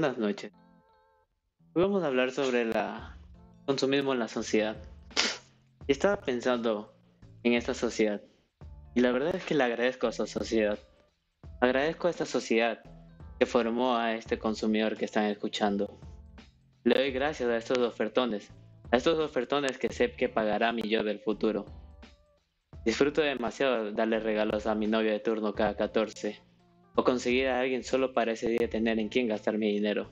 Buenas noches. Hoy vamos a hablar sobre el consumismo en la sociedad. Y estaba pensando en esta sociedad. Y la verdad es que le agradezco a esta sociedad. Agradezco a esta sociedad que formó a este consumidor que están escuchando. Le doy gracias a estos ofertones, a estos ofertones que sé que pagará mi yo del futuro. Disfruto demasiado darle regalos a mi novio de turno cada 14, o conseguir a alguien solo para ese día tener en quién gastar mi dinero.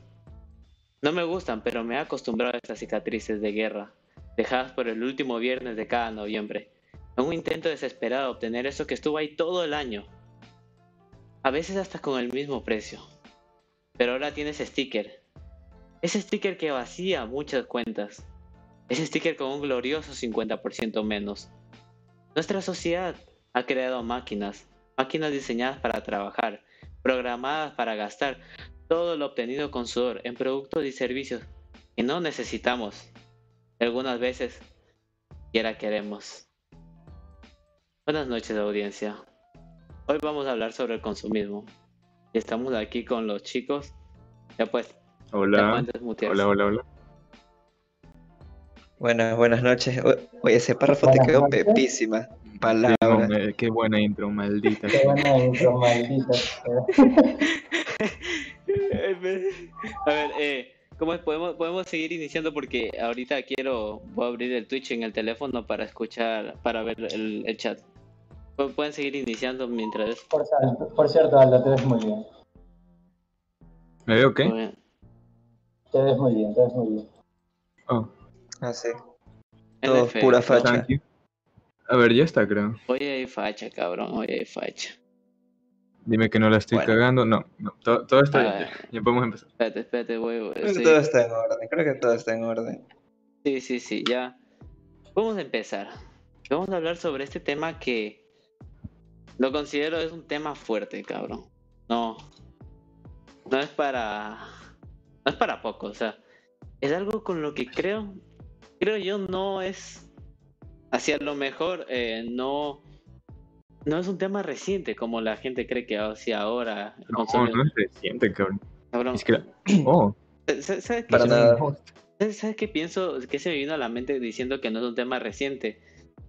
No me gustan, pero me he acostumbrado a estas cicatrices de guerra, dejadas por el último viernes de cada noviembre, en un intento desesperado de obtener eso que estuvo ahí todo el año. A veces hasta con el mismo precio. Pero ahora tienes sticker. Ese sticker que vacía muchas cuentas. Ese sticker con un glorioso 50% menos. Nuestra sociedad ha creado máquinas, máquinas diseñadas para trabajar, programadas para gastar todo lo obtenido con sudor en productos y servicios que no necesitamos. Algunas veces, quiera queremos. Buenas noches audiencia. Hoy vamos a hablar sobre el consumismo. Y estamos aquí con los chicos. Ya pues. Hola. Hola, hola, hola. Buenas, buenas noches. Oye, ese párrafo te quedó pepísima. Palabra. Qué buena intro, maldita. Qué buena intro, maldita. a ver, eh, ¿cómo podemos, podemos seguir iniciando? Porque ahorita quiero, voy a abrir el Twitch en el teléfono para escuchar, para ver el, el chat. Pueden seguir iniciando mientras... Por, por cierto, Aldo, te ves muy bien. ¿Me veo qué? Te ves muy bien, te ves muy bien. Oh. Ah, sí. Todo pura facha. A ver, ya está, creo. Hoy hay facha, cabrón, hoy hay facha. Dime que no la estoy cagando. No, no, todo, está bien. Ya podemos empezar. Espérate, espérate, voy. Todo está en orden, creo que todo está en orden. Sí, sí, sí, ya. Vamos a empezar. Vamos a hablar sobre este tema que lo considero es un tema fuerte, cabrón. No, no es para, no es para poco, o sea, es algo con lo que creo creo yo no es hacia lo mejor eh, no no es un tema reciente como la gente cree que hacia ahora no, no es reciente cabrón, cabrón. Es que, oh. ¿sabes, qué, ¿sabes qué pienso? que se me vino a la mente diciendo que no es un tema reciente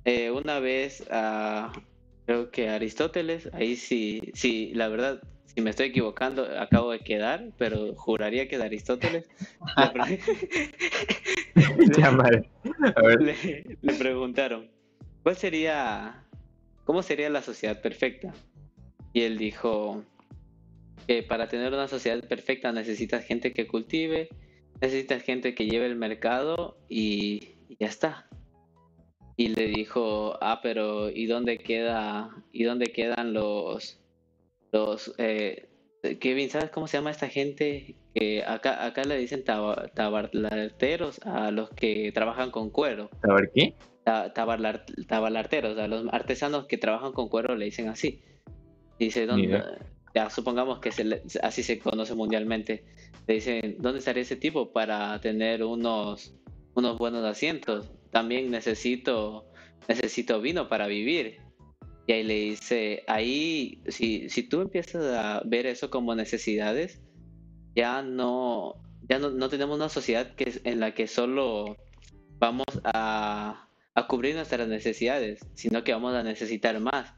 eh, una vez uh, creo que Aristóteles ahí sí sí la verdad si me estoy equivocando, acabo de quedar, pero juraría que de Aristóteles. le, le, preguntaron, ¿cuál sería, cómo sería la sociedad perfecta? Y él dijo que para tener una sociedad perfecta necesitas gente que cultive, necesitas gente que lleve el mercado y, ya está. Y le dijo, ah, pero ¿y dónde queda, y dónde quedan los los eh, Kevin, ¿sabes cómo se llama esta gente? Que acá, acá le dicen tabalarteros a los que trabajan con cuero. ¿Tabar qué? tabalarteros, a los artesanos que trabajan con cuero le dicen así. Dice, ¿dónde? Ya supongamos que así se conoce mundialmente. Le dicen, ¿dónde estaría ese tipo para tener unos, unos buenos asientos? También necesito, necesito vino para vivir y ahí le dice, ahí, si, si tú empiezas a ver eso como necesidades, ya no, ya no, tenemos una sociedad que, en la que solo vamos a, a cubrir nuestras necesidades, sino que vamos a necesitar más.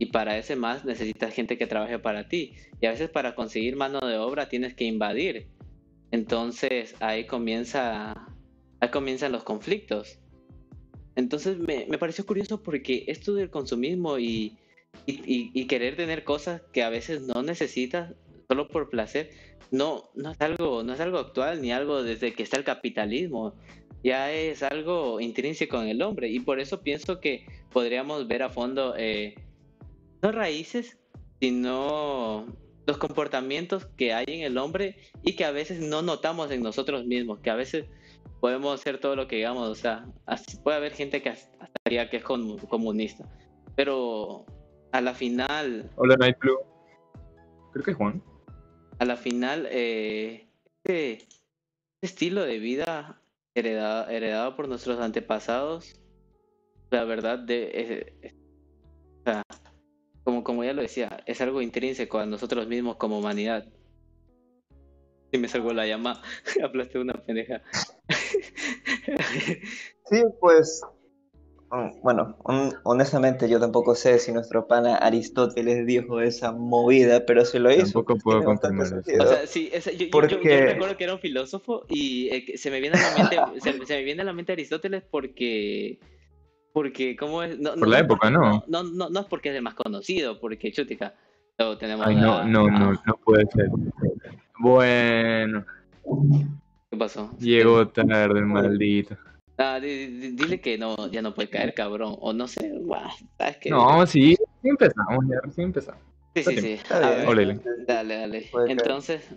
Y para ese más necesitas gente que trabaje para ti. Y a veces para conseguir mano de obra tienes que invadir. Entonces ahí comienza, ahí comienzan los conflictos. Entonces me, pareció curioso porque esto del consumismo y, y, querer tener cosas que a veces no necesitas solo por placer, no, no, es algo, no es algo actual ni algo desde que está el capitalismo. Ya es algo intrínseco en el hombre y por eso pienso que podríamos ver a fondo eh, no raíces, sino los comportamientos que hay en el hombre y que a veces no notamos en nosotros mismos, que a veces podemos hacer todo lo que digamos, o sea, puede haber gente que hasta diría que es comunista, pero a la final... Hola, Night Blue. Creo que es Juan. A la final, eh, este, estilo de vida heredado, heredado por nuestros antepasados, la verdad, de, o sea, como, como ya lo decía, es algo intrínseco a nosotros mismos como humanidad. Y me salgo la llamada. Aplasté una pendeja. Sí, pues. mm, Bueno, hon- honestamente yo tampoco sé si nuestro pana Aristóteles dijo esa movida, pero si lo hizo, Tampoco pues, puedo confirmar eso. O sea, sí, esa- yo, yo- yo- yo Porque- recuerdo que era un filósofo y eh, se me viene a la mente, se, se me viene a la mente Aristóteles porque, porque ¿cómo es? No, Por la época, ¿no? No, no, no es porque es el más conocido, porque chutica, luego tenemos Ay, no, a- no, a- no, no puede ser. Bueno, ¿Qué pasó? llegó tarde el maldito. Ah, di- di- dile que no, ya no puede caer, cabrón, o no sé, guau, ¿sabes qué? No, sí, sí empezamos, ya recién empezamos. sí, sí, sí, a ver, dale, dale. Entonces,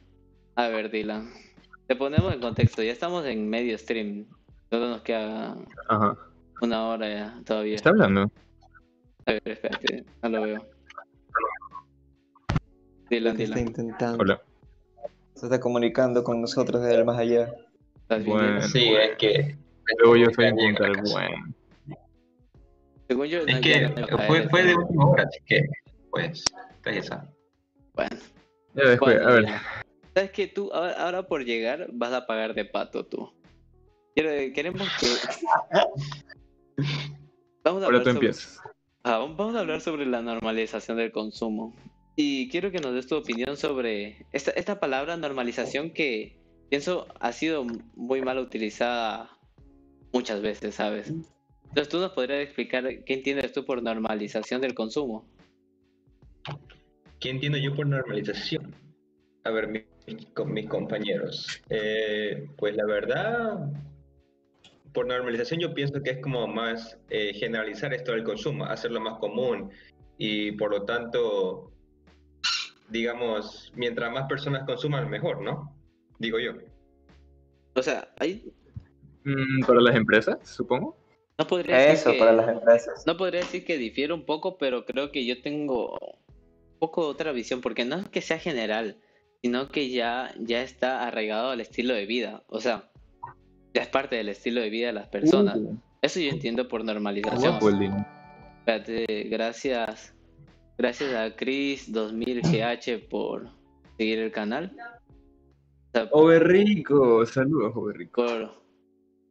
a ver, Dylan, te ponemos en contexto, ya estamos en medio stream, solo nos queda Ajá. Una hora ya, todavía. ¿Está hablando? A ver, espérate, no lo veo. Dylan, ¿Qué está Dylan, intentando? Hola. Se está comunicando con nosotros desde el más allá. Sí, es que. Luego yo soy un casa. bueno. Según yo, Es que fue, de última hora, así que, pues, saben. Bueno, Ya después, a ver. ¿Sabes que tú, ahora, ahora por llegar, vas a pagar de pato tú? Quiero- queremos que. Vamos a Ahora tú sobre- empiezas. Ah, vamos a hablar sobre la normalización del consumo. Y quiero que nos des tu opinión sobre esta, esta palabra normalización que pienso ha sido muy mal utilizada muchas veces, ¿sabes? Entonces tú nos podrías explicar qué entiendes tú por normalización del consumo. ¿Qué entiendo yo por normalización? A ver, mi- con mis compañeros. Eh, pues la verdad, por normalización yo pienso que es como más eh, generalizar esto del consumo, hacerlo más común y por lo tanto, digamos, mientras más personas consuman, mejor, ¿no? Digo yo. O sea, ahí Mm, Para las empresas, supongo. no podría decir Eso que- para las empresas. No podría decir que difiere un poco, pero creo que yo tengo un poco otra visión, porque no es que sea general, sino que ya, ya está arraigado al estilo de vida. O sea, ya es parte del estilo de vida de las personas. Uh, Eso yo entiendo por normalización. Espérate, gracias. Gracias a Chris 2000GH por seguir el canal. O sea, Oberrico, saludos, Oberrico. por,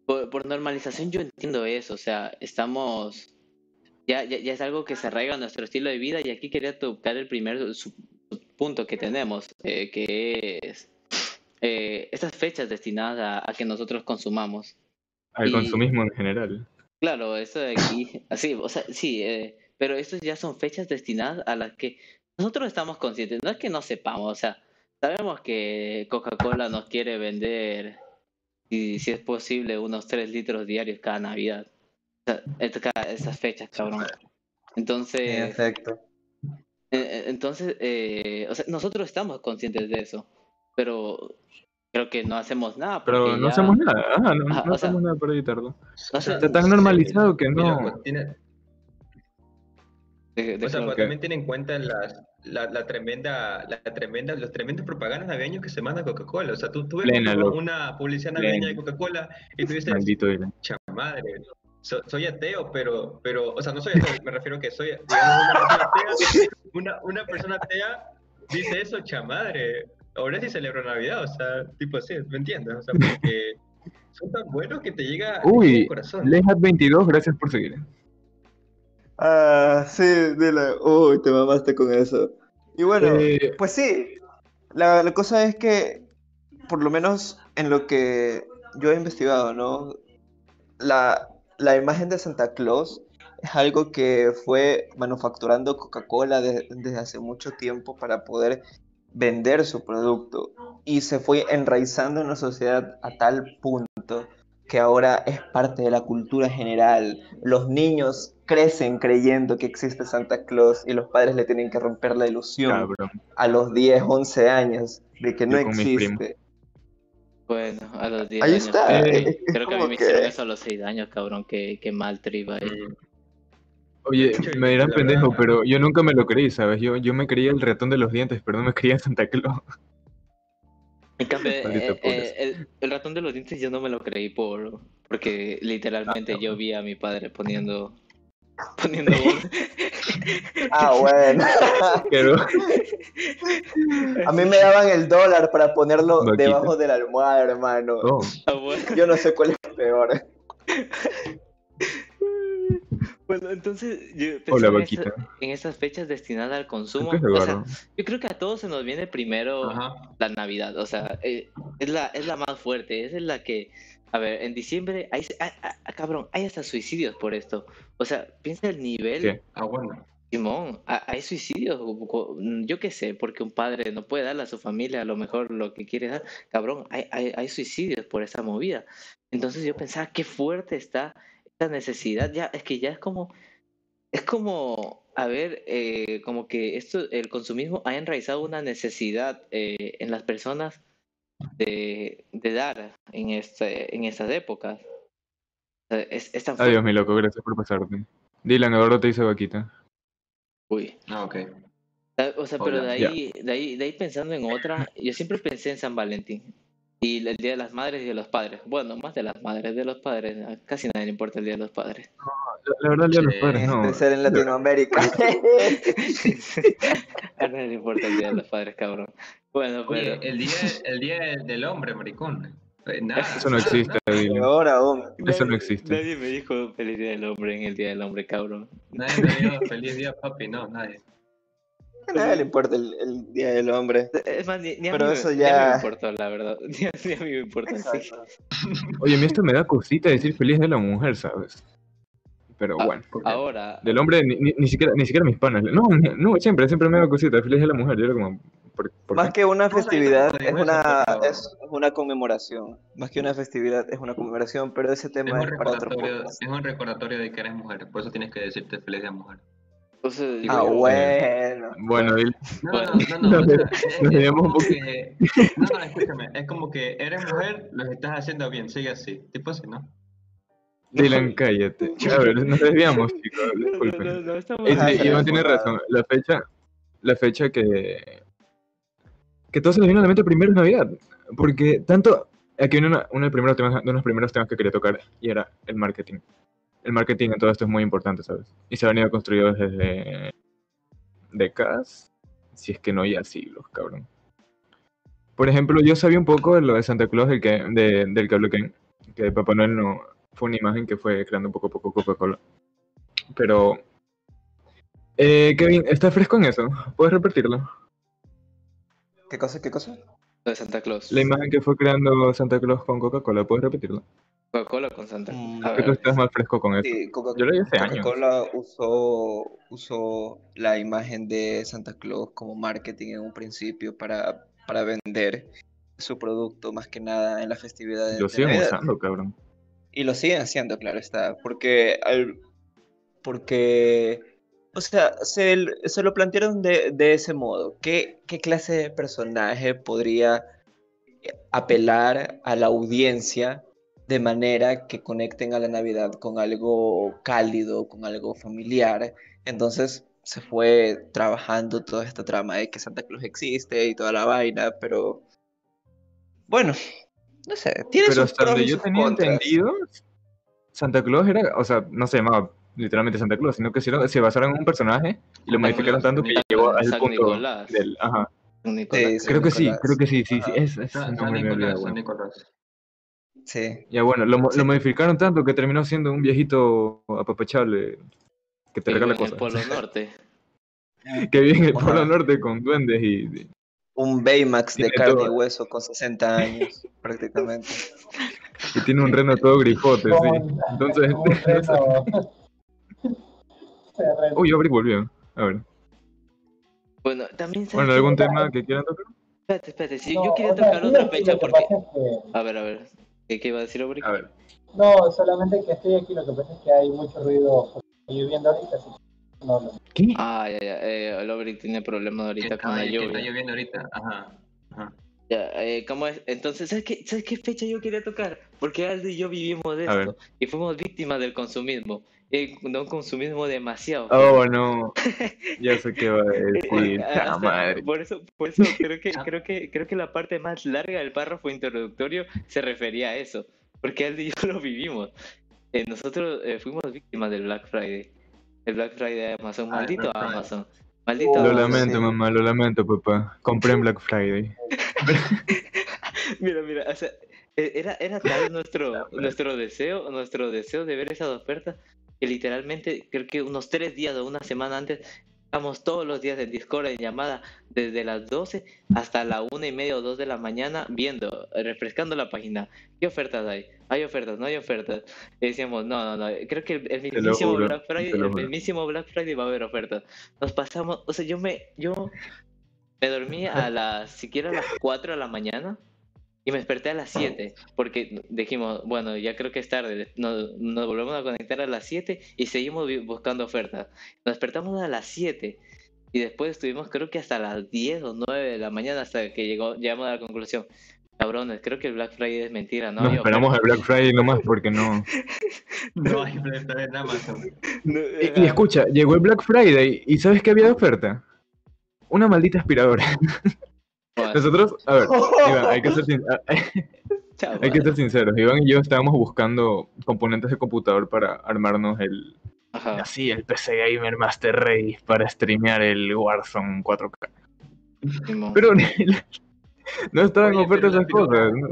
por, por normalización yo entiendo eso, o sea, estamos, ya, ya, ya es algo que se arraiga a nuestro estilo de vida y aquí quería tocar el primer su- su- punto que tenemos, eh, que es eh, estas fechas destinadas a, a que nosotros consumamos. Al Y- consumismo en general. Claro, eso de aquí, así, o sea, sí, eh, pero estas ya son fechas destinadas a las que nosotros estamos conscientes, no es que no sepamos, o sea, sabemos que Coca-Cola nos quiere vender, y si es posible, unos 3 litros diarios cada Navidad. O sea, cada- esas fechas, cabrón. En Entonces, efecto. eh, eh, entonces, eh, o sea, nosotros estamos conscientes de eso, pero creo que no hacemos nada. Pero no ya- hacemos nada, ajá, no, Ajá, no o sea- hacemos nada para evitarlo. No Está tan normalizado que Mira, no. pues, tiene- de- de- O sea, pero también tiene en cuenta las, la, la tremenda, la tremenda, los tremendos propagandas navideños que se manda Coca-Cola. O sea, tú, tú ves Plena, una- publicidad navideña de Coca-Cola y tú dices, Maldito Dylan. madre, so- soy ateo, pero, pero, o sea, no soy ateo, me refiero que soy, digamos, una persona atea, una, una persona atea dice eso, chamadre, ahora sí celebro Navidad, o sea, tipo así, ¿me entiendes? O sea, porque son tan buenos que te llega Uy, al corazón. Lehat22, gracias por seguir. Ah, sí, dile. Uy, te mamaste con eso. Y bueno, Eh, pues sí. La, la cosa es que, por lo menos en lo que yo he investigado, ¿no? La, la imagen de Santa Claus es algo que fue manufacturando Coca-Cola de- desde hace mucho tiempo para poder vender su producto. Y se fue enraizando en la sociedad a tal punto que ahora es parte de la cultura general. Los niños crecen creyendo que existe Santa Claus y los padres le tienen que romper la ilusión cabrón. a los 10, 11 años de que no existe. Bueno, a los 10 Ahí años. está, Creo, que- es- es creo que a mí me hicieron eso a los 6 años, cabrón. Qué, qué mal trip ahí. Mm, Oye, me dirán pendejo, pero yo nunca me lo creí, ¿sabes? Yo, yo me creía el ratón de los dientes, pero no me creía Santa Claus. En cambio, eh, eh, el, el ratón de los dientes yo no me lo creí por porque literalmente yo vi a mi padre poniendo poniendo voz. Ah, bueno. Pero, A mí me daban el dólar para ponerlo debajo de la almohada, hermano. oh, Ah. Yo no sé cuál es peor. Bueno, entonces, yo hola, en, esta- en estas fechas destinadas al consumo, ¿Qué es o sea, yo creo que a todos se nos viene primero Ajá. la Navidad, o sea, eh, es la, es la más fuerte, es la que, a ver, en diciembre, hay, ah, ah, ah, cabrón, hay hasta suicidios por esto, o sea, piensa el nivel, ¿Qué? Ah, bueno. Simón, ha- hay suicidios, o- yo qué sé, porque un padre no puede darle a su familia a lo mejor lo que quiere dar, cabrón, hay, hay, hay suicidios por esa movida, entonces yo pensaba, qué fuerte está esta necesidad, ya, es que ya es como, es como, a ver, eh, como que esto, el consumismo ha enraizado una necesidad eh, en las personas de, de dar en, este, en estas épocas. Es, es tan Adiós, mi loco, gracias por pasarte. Dylan, Eduardo te dice vaquita. Uy. Ah, ok. Ah, O sea, pero de ahí, de ahí, de ahí pensando en otra, yo siempre pensé en San Valentín. Y el Día de las Madres y de los Padres. Bueno, más de las madres, de los padres. A casi nadie le importa el Día de los Padres. La, la verdad, el día de los padres, no. De ser en Latinoamérica. A nadie le importa el Día de los Padres, cabrón. Bueno, Oye, pero... el día, el día del hombre, maricón. Nada, Eso no existe. Peor aún. Eso no existe. Nadie me dijo feliz día del hombre en el día del hombre, cabrón. Nadie me dijo feliz día, papi, no, nadie. A nadie le importa el, el Día del Hombre. Es más, ni, ni a, Pero mí, me- eso ni a mí ya- me importó, la verdad. Ni a, ni a mí me importa. sí. Oye, a mí esto me da cosita decir feliz de la mujer, ¿sabes? Pero Ah, bueno. Ahora, Del hombre, ni, ni, ni siquiera, ni siquiera mis panas. No, no, siempre, siempre me da cosita. Feliz de la mujer. Yo era como. ¿por, por Más qué? que una no, festividad, no, no, es una, es una conmemoración. Más que una festividad, es una conmemoración, pero ese Es tema un, es para otro recordatorio, podcast. es un recordatorio de que eres mujer, por eso tienes que decirte feliz día mujer. Entonces, Digo Ah, yo, bueno. Bueno, Dylan, No, Bueno. no, no, no, o sea, que, no, no, escúchame, es como que eres mujer, lo estás haciendo bien, sigue así, tipo así, ¿no? Dylan, cállate. A ver, nos desviamos, chicos. no, no, Disculpen. no, no, estamos Y- me tiene razón. La fecha, la fecha que. Que todo se le vino a la mente primero es Navidad. Porque tanto. Aquí viene una- uno de los primeros temas, de los primeros temas que quería tocar y era el marketing. El marketing en todo esto es muy importante, ¿sabes? Y se ha venido construido desde décadas, si es que no ya siglos, cabrón. Por ejemplo, yo sabía un poco de lo de Santa Claus del que, de- del que habló Ken, que Papá Noel no fue una imagen que fue creando poco a poco Coca-Cola. Pero, eh, Kevin, ¿estás fresco en eso? ¿Puedes repetirlo? ¿Qué cosa? ¿Qué cosa? Lo de Santa Claus. La imagen que fue creando Santa Claus con Coca-Cola, ¿puedes repetirlo? Coca-Cola con Santa Mm, Claus. Tú estás más fresco con eso. Sí, Coca- Yo lo leí hace años. Coca-Cola usó, usó la imagen de Santa Claus como marketing en un principio para, para vender su producto más que nada en las festividades Lo siguen Navidad. usando, cabrón. Y lo siguen haciendo, claro está, porque al, porque o sea, se, se lo plantearon de, de ese modo. ¿Qué, ¿Qué clase de personaje podría apelar a la audiencia de manera que conecten a la Navidad con algo cálido, con algo familiar? Entonces se fue trabajando toda esta trama de que Santa Claus existe y toda la vaina, pero bueno, no sé, tiene Pero sus hasta donde yo tenía contras. entendido, Santa Claus era, o sea, no se llamaba literalmente Santa Claus, sino que se basaron en un personaje y lo modificaron tanto que llegó al punto Nicolás. del... Ajá. Nicolás. Sí, Creo que sí, creo que sí, sí, sí. Es, es San, Nicolás, San. Sí. Ya bueno, lo, mo- Sí. lo modificaron tanto que terminó siendo un viejito apapachable que te regala en el cosas. Polo Norte. Que vive en el. Polo Norte con duendes y... Un Baymax de carne y hueso con 60 años, prácticamente. y tiene un reno todo grifote, sí. Entonces, Uy, Abric volvió. A ver. Bueno, también sabes Bueno? ¿algún tema que quieran tocar? Espérate, espérate. Sí, No, yo quería o sea, tocar sí, otra fecha porque. que- A ver, a ver. ¿Qué, qué iba a decir Aubrey? A ver. No, solamente que estoy aquí, lo que pasa es que hay mucho ruido lloviendo ahorita, así que no, no. ¿Qué? Ah, ya, ya. Eh, el tiene problemas ahorita con la que está lluvia. lloviendo ahorita, ajá. ajá. Ya, eh, ¿cómo es? Entonces, ¿sabes qué, ¿sabes qué fecha yo quería tocar? Porque Aldo y yo vivimos de A ver. esto y fuimos víctimas del consumismo. Eh, de un consumismo demasiado. Oh, no. Ya sé qué va a Eh, decir. hasta- ¡Ta madre! por eso, por eso creo que, creo que, creo que la parte más larga del párrafo introductorio se refería a eso, porque Aldo y yo lo vivimos. Eh, nosotros eh, fuimos víctimas del Black Friday El Black Friday de Amazon. Ah, Maldito. Amazon. Maldito Lo lamento, mamá, lo lamento, papá. Compré en Black Friday. Mira, mira, o sea, e- era, era tal nuestro, nuestro deseo, nuestro deseo de ver esas ofertas, que literalmente creo que unos tres días o una semana antes, estamos todos los días en Discord en llamada, desde las 12 hasta la una y media o dos de la mañana, viendo, refrescando la página. ¿Qué ofertas hay? ¿Hay ofertas? ¿No hay ofertas? Y decíamos, no, no, no, creo que el, el lo mismísimo juro, Black Friday, te lo el juro. mismísimo Black Friday va a haber ofertas. Nos pasamos, o sea, yo me, yo me dormí a las, siquiera a las 4 de la mañana y me desperté a las 7 porque dijimos, bueno, ya creo que es tarde, nos, nos volvemos a conectar a las 7 y seguimos buscando ofertas. Nos despertamos a las 7 y después estuvimos creo que hasta las 10 o 9 de la mañana hasta que llegó, llegamos a la conclusión. Cabrones, creo que el Black Friday es mentira, ¿no? Nos esperamos al Black Friday nomás porque no. No hay plata en Amazon. No, Y, y escucha, llegó el Black Friday y ¿sabes qué había de oferta? Una maldita aspiradora. Nosotros, a ver, Iván, hay que ser, sin- chao, hay que madre. ser sinceros. Iván y yo estábamos buscando componentes de computador para armarnos el, Ajá. así, el PC Gamer Master Race para streamear el Warzone 4K. Simón. Pero no estaban Oye, ofertas pero esas cosas. ¿no?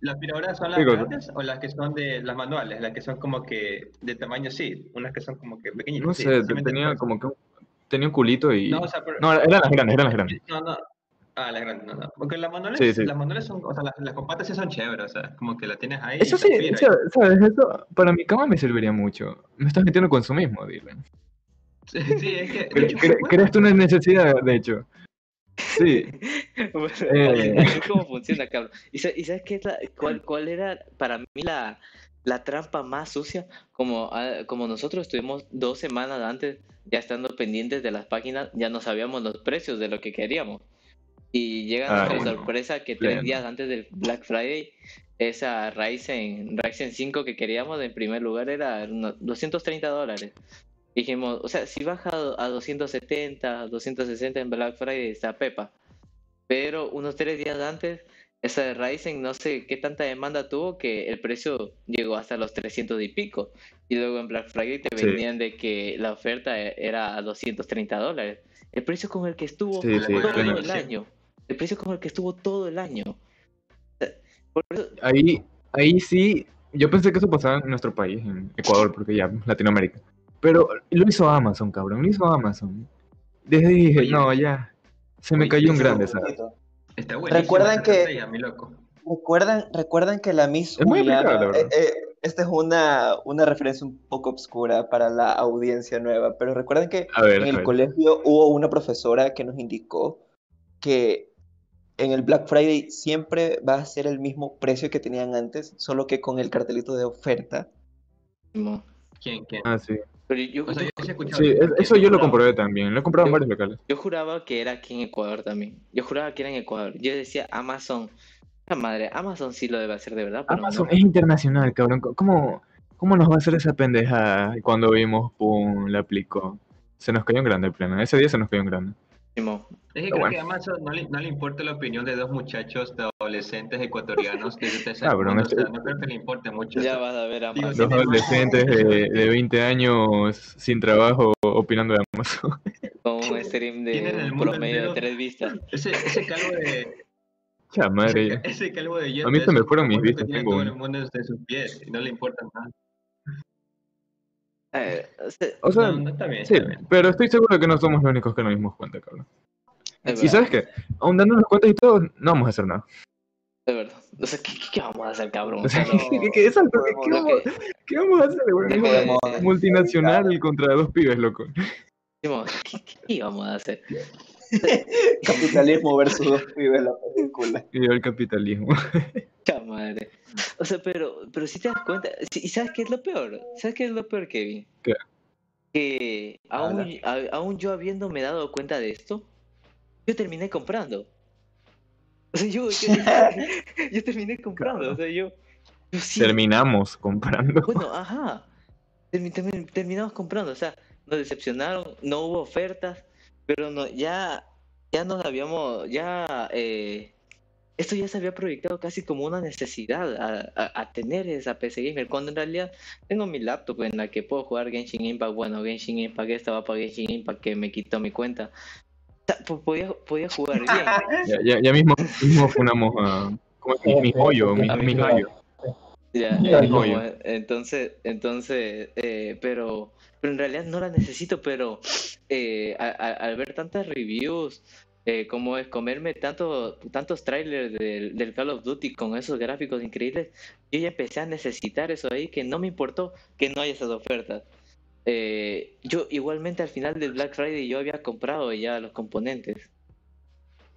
¿Las aspiradoras son las grandes o las que son de las manuales? Las que son como que de tamaño sí, unas que son como que pequeñitas. No sé, sí tenía como que un- tenía un culito y... No, o sea, pero... No, eran las grandes, eran las grandes. No, no. Ah, las grandes, no, no. Porque las manuales, Sí, sí. las manuales son, o sea, las, las compactas sí son chéveres, o sea, como que la tienes ahí. Eso sí, o sea, ¿sabes? Eso para mi cama me serviría mucho. Me estás metiendo consumismo, Dylan. y- Sí, sí, es que... Cre- hecho, cre- bueno, ¿Crees tú una necesidad, de hecho? Sí. Bueno, Eh. como funciona, cabrón. ¿Y, sa- y sabes qué es la- cuál, cuál era para mí la, la trampa más sucia? Como, ah, como nosotros estuvimos dos semanas antes ya estando pendientes de las páginas, ya no sabíamos los precios de lo que queríamos. Y llega Ah, bueno. sorpresa que tres días antes del Black Friday, esa Ryzen, Ryzen 5 que queríamos en primer lugar era unos 230 dólares. Dijimos, o sea, si baja a 270, 260 en Black Friday está Pepa. Pero unos tres días antes, esa de Ryzen no sé qué tanta demanda tuvo que el precio llegó hasta los 300 y pico. Y luego en Black Friday te Sí. vendían de que la oferta era a 230 dólares. El precio con el que estuvo Sí, sí, todo pleno. el año. El precio con el que estuvo todo el año. Por eso, Ahí, ahí sí, yo pensé que eso pasaba en nuestro país, en Ecuador, porque ya, Latinoamérica. Pero lo hizo Amazon, cabrón, lo hizo Amazon. Desde ahí dije, Oye. no, ya, se me Oye, cayó un grande, ¿sabes? Está ¿Recuerdan que- mi loco. ¿Recuerdan, ¿Recuerdan que la Miss Es muy Juliana, eh, ¿verdad? eh, esta es una, una referencia un poco obscura para la audiencia nueva, pero recuerdan que ver, en el colegio hubo una profesora que nos indicó que en el Black Friday siempre va a ser el mismo precio que tenían antes, solo que con el cartelito de oferta. ¿Quién, quién? Ah, sí. Pero yo, O sea, yo sí he escuchado Sí, eso, es- que eso yo lo juraba- comprobé también, lo he comprado en varios locales. yo juraba que era aquí en Ecuador también. Yo juraba que era en Ecuador. Yo decía Amazon. La madre, Amazon sí lo debe hacer de verdad, pero Amazon no. es internacional, cabrón. ¿Cómo, ¿Cómo nos va a hacer esa pendejada? Cuando vimos, pum, la aplicó. Se nos cayó en grande el pleno. Ese día se nos cayó en grande. Es que creo bueno. que a Amazon no le, no le importa la opinión de dos muchachos de adolescentes ecuatorianos de tercer Cabrón, mundo, o sea, este- no creo que le importe mucho. Ya eso. vas a ver Digo, Amazon. Dos adolescentes de, de 20 años sin trabajo opinando de Amazon. con un stream de promedio de tres vistas. Ese, ese calvo de... Ya, madre. Ese calvo de A mí se me fueron mis vistas, tengo todo uno. el mundo de sus pies y no le importa nada. Eh, o sea, O sea, no, no está bien, sí, está bien. pero estoy seguro de que no somos los únicos que nos dimos cuenta, cabrón. Es Y verdad, sabes qué, aún dándonos cuenta y todo, no vamos a hacer nada. es verdad. O sea, ¿qué, qué- qué vamos a hacer, cabrón? O sea, ¿qué, qué- exacto, ¿qué- qué vamos, que- qué vamos a hacer, de- Podemos multinacional contra dos pibes, loco. ¿qué, vamos a hacer? Capitalismo versus dos pibes la película. Y el capitalismo. Cha madre. O sea, pero, pero si te das cuenta, sí, ¿y sabes qué es lo peor? ¿Sabes qué es lo peor, Kevin? ¿Qué? Que aún, a- aún yo habiéndome dado cuenta de esto, yo terminé comprando. O sea, yo, yo, yo terminé comprando, o sea, yo, yo sí, Terminamos comprando. bueno, ajá, Termi- termi- terminamos comprando, o sea, nos decepcionaron, no hubo ofertas, pero no, ya, ya nos habíamos, ya, eh, esto ya se había proyectado casi como una necesidad a, a- a tener esa PC gamer, cuando en realidad tengo mi laptop en la que puedo jugar Genshin Impact, bueno, Genshin Impact estaba para Genshin Impact que me quitó mi cuenta. Po- podía, podía jugar bien. Ya, ya, ya mismo, mismo funamos a. ¿Cómo es? Mi, joyo, mi, mi mi joyo. Ya, eh, como, eh, entonces, entonces, eh, pero, pero en realidad no la necesito, pero eh, a- a- al ver tantas reviews, eh, como es comerme tanto, tantos trailers del, del Call of Duty con esos gráficos increíbles, yo ya empecé a necesitar eso ahí, que no me importó que no haya esas ofertas. Eh, yo igualmente al final del Black Friday yo había comprado ya los componentes.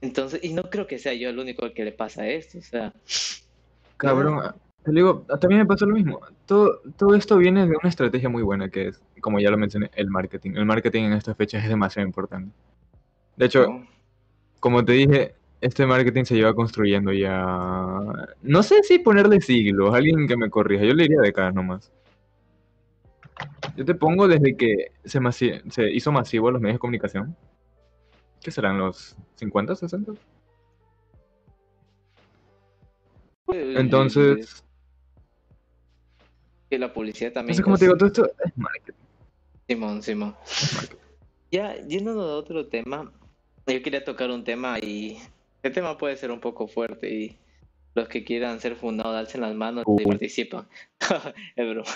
Entonces, y no creo que sea yo el único al que le pasa esto, o sea, Cabrón, te digo, también me pasó lo mismo. Todo, todo esto viene de una estrategia muy buena que es, como ya lo mencioné, el marketing. El marketing en estas fechas es demasiado importante. De hecho, ¿no? como te dije, este marketing se lleva construyendo ya. No sé si ponerle siglos, alguien que me corrija. Yo le diría décadas nomás. Yo te pongo desde que se, masi- se hizo masivo los medios de comunicación. ¿Qué serán los 50, 60? Eh, Entonces, que la policía también. entonces como te digo, todo esto es marketing. Simón, Simón. Ya, yendo a otro tema, yo quería tocar un tema y el tema puede ser un poco fuerte y los que quieran ser fundados, alcen las manos y participan. es broma.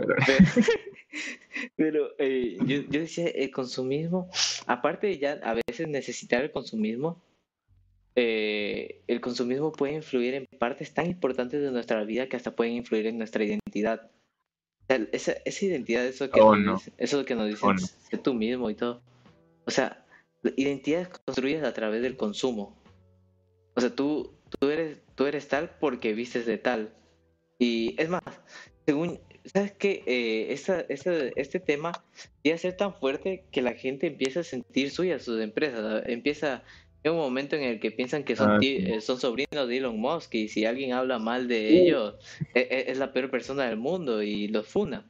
Pero, eh, yo, yo decía, el consumismo, aparte de ya a veces necesitar el consumismo, eh, el consumismo puede influir en partes tan importantes de nuestra vida que hasta pueden influir en nuestra identidad. O sea, esa, esa identidad, eso que, Oh, nos no. dice- eso que nos dicen, Oh, no. tú mismo y todo. O sea, identidades construidas a través del consumo. O sea, tú, tú, eres, tú eres tal porque vistes de tal. Y es más, según, ¿sabes qué? Eh, este tema llega a ser tan fuerte que la gente empieza a sentir suyas sus empresas. Empieza, hay un momento en el que piensan que son, Ah, sí. eh, son sobrinos de Elon Musk y si alguien habla mal de ellos, e- e- es, la peor persona del mundo y los funa.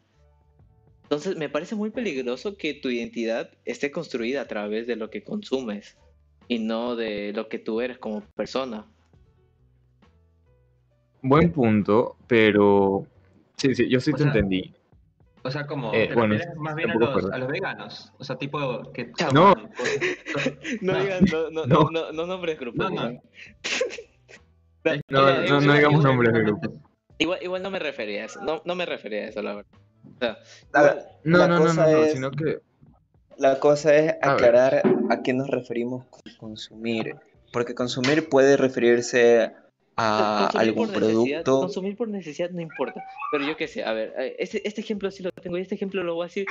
Entonces, me parece muy peligroso que tu identidad esté construida a través de lo que consumes y no de lo que tú eres como persona. Buen punto, pero sí, sí, yo sí O te sea, entendí. O sea, como Eh, te bueno, refieres más bien a los, a los veganos. O sea, tipo que No. toman No, No. digan, no, no, No. no, no, no nombres grupos. No, no. No, digamos nombres de grupos. Igual, igual no me refería a eso, no, no me refería a eso, la verdad. O sea, igual- No, La no, no, cosa no, es- sino que La cosa es A aclarar a qué nos referimos con consumir. Porque consumir puede referirse a consumir algún por necesidad, producto. consumir por necesidad no importa, pero yo qué sé, a ver, eh, este, este ejemplo sí lo tengo y este ejemplo lo voy a decir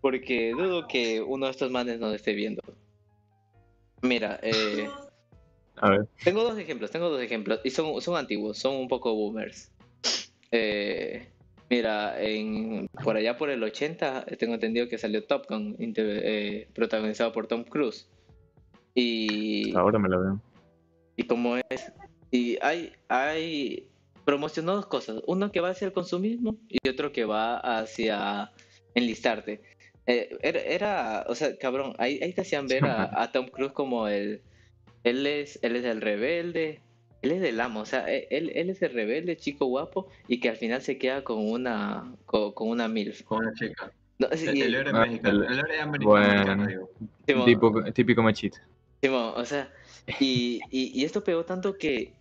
porque dudo que uno de estos manes nos esté viendo. Mira, eh, a ver, tengo dos ejemplos, tengo dos ejemplos y son, son antiguos, son un poco boomers. Eh, mira, en, por allá por el 80 eh, tengo entendido que salió Top Gun, inter- eh, protagonizado por Tom Cruise. Y, ahora me la veo. y como es, y hay, hay, promocionó dos cosas, uno que va hacia el consumismo y otro que va hacia enlistarte. Eh, era, era, o sea, cabrón, ahí, ahí te hacían ver a, a Tom Cruise como el, él es, él es el rebelde, él es el amo, o sea, e, él, él es el rebelde, chico guapo, y que al final se queda con una, con, con una MILF. Con una chica. No, sí, El, el héroe Ah, mexicano. el- El héroe americano, bueno. Tipo, típico machito. Simón, o sea, y, y, y esto pegó tanto que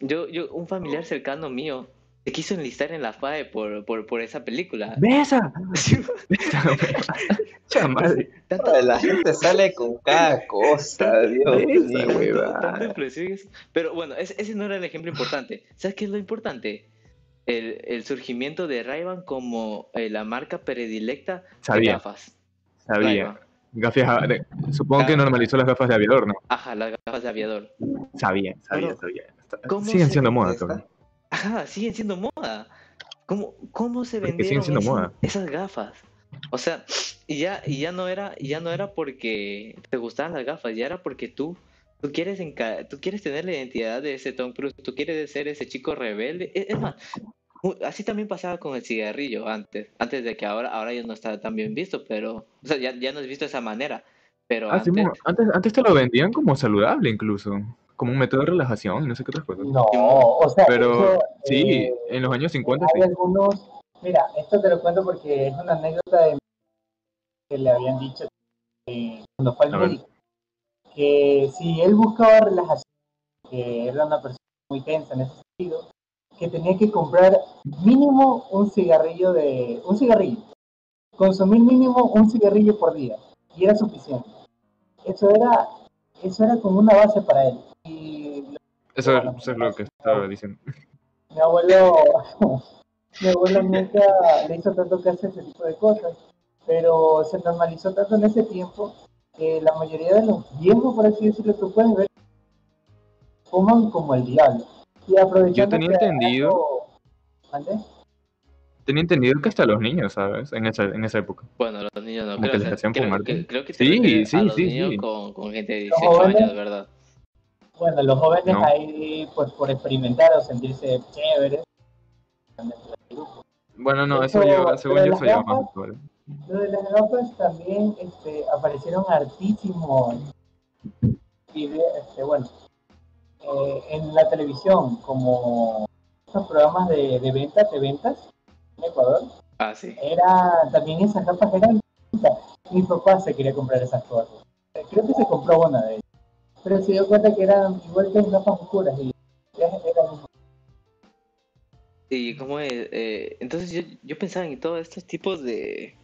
yo, yo, un familiar cercano mío, se quiso enlistar en la FAE por, por, por esa película. ¡Besa! Madre. Tanto- La gente sale con cada cosa, Dios Esa mío. Pero bueno, ese, ese no era el ejemplo importante. ¿Sabes qué es lo importante? El, el surgimiento de ray como eh, la marca predilecta de Sabía, gafas. sabía. Gafas, de- supongo que normalizó las gafas de aviador, ¿no? Ajá, las gafas de aviador. Sabía, sabía, Pero, sabía. ¿Cómo Siguen siendo moda esa? Ajá, siguen siendo moda. ¿Cómo, cómo se Porque vendieron esas, moda. esas gafas? O sea, y ya, y ya no era, ya no era porque te gustaban las gafas, ya era porque tú, tú quieres enca- tú quieres tener la identidad de ese Tom Cruise, tú quieres ser ese chico rebelde. Es, es más, así también pasaba con el cigarrillo antes, antes de que ahora, ahora ya no está tan bien visto, pero, o sea, ya, ya no es visto de esa manera. Pero Ah, antes, Simón, antes, antes te lo vendían como saludable incluso. Como un método de relajación y no sé qué otras cosas. No, o sea, Pero eso, sí, eh, en los años 50 hay sí. algunos, mira, esto te lo cuento porque es una anécdota de que le habían dicho eh, cuando fue al médico, que si él buscaba relajación, que era una persona muy tensa en ese sentido, que tenía que comprar mínimo un cigarrillo de, un cigarrillo, consumir mínimo un cigarrillo por día, y era suficiente. Eso era, eso era como una base para él. Y Eso, es lo que estaba diciendo. mi abuelo, mi abuelo nunca le hizo tanto caso a ese tipo de cosas, pero se normalizó tanto en ese tiempo que la mayoría de los viejos, por así decirlo, tú puedes ver, fuman como el diablo. Y aprovechando tenía que entendido-. Tenía entendido que hasta los niños, ¿sabes? En esa, en esa época. Bueno, los niños no Como creo. que les hacían fumar. que, creo que Sí, sí, a los sí, niños sí. Con, con gente de Los 18 jóvenes- años, ¿verdad? Bueno, los jóvenes No. ahí, pues por experimentar o sentirse chéveres. Bueno, no, eso lleva, según yo, lleva más actual. Lo de las gafas también este, aparecieron hartísimos este, bueno, eh, en la televisión, como estos programas de, de ventas, de ventas en Ecuador, Ah, sí. era, también esas gafas eran mi papá se quería comprar esas cosas. Creo que se compró una de ellas. Pero se dio cuenta que eran igual que gafas oscuras y era, era lo mismo. Y como es, eh, entonces yo, yo pensaba en todos estos tipos de,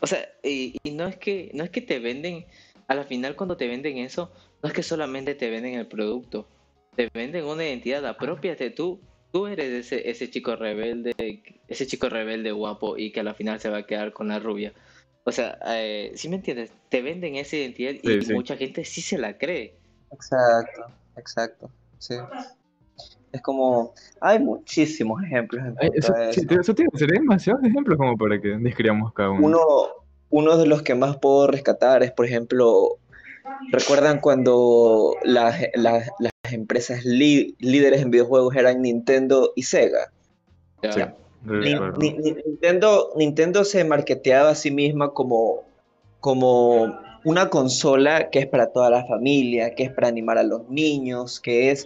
o sea, y, y no es que no es que te venden, a la final cuando te venden eso, no es que solamente te venden el producto, te venden una identidad, apropiate tú, tú eres ese ese chico rebelde, ese chico rebelde guapo y que a la final se va a quedar con la rubia. O sea, eh, si me entiendes, te venden esa identidad y, Sí, y sí. mucha gente sí se la cree. Exacto, exacto. Sí. Es como, hay muchísimos ejemplos en Eso, eso. eso tiene, sería demasiados ejemplos como para que describamos cada uno. Uno, uno de los que más puedo rescatar es, por ejemplo, ¿recuerdan cuando las, las, las empresas li- líderes en videojuegos eran Nintendo y Sega? Sí, ni- ni- Nintendo, Nintendo se marketeaba a sí misma como, como una consola que es para toda la familia, que es para animar a los niños, que es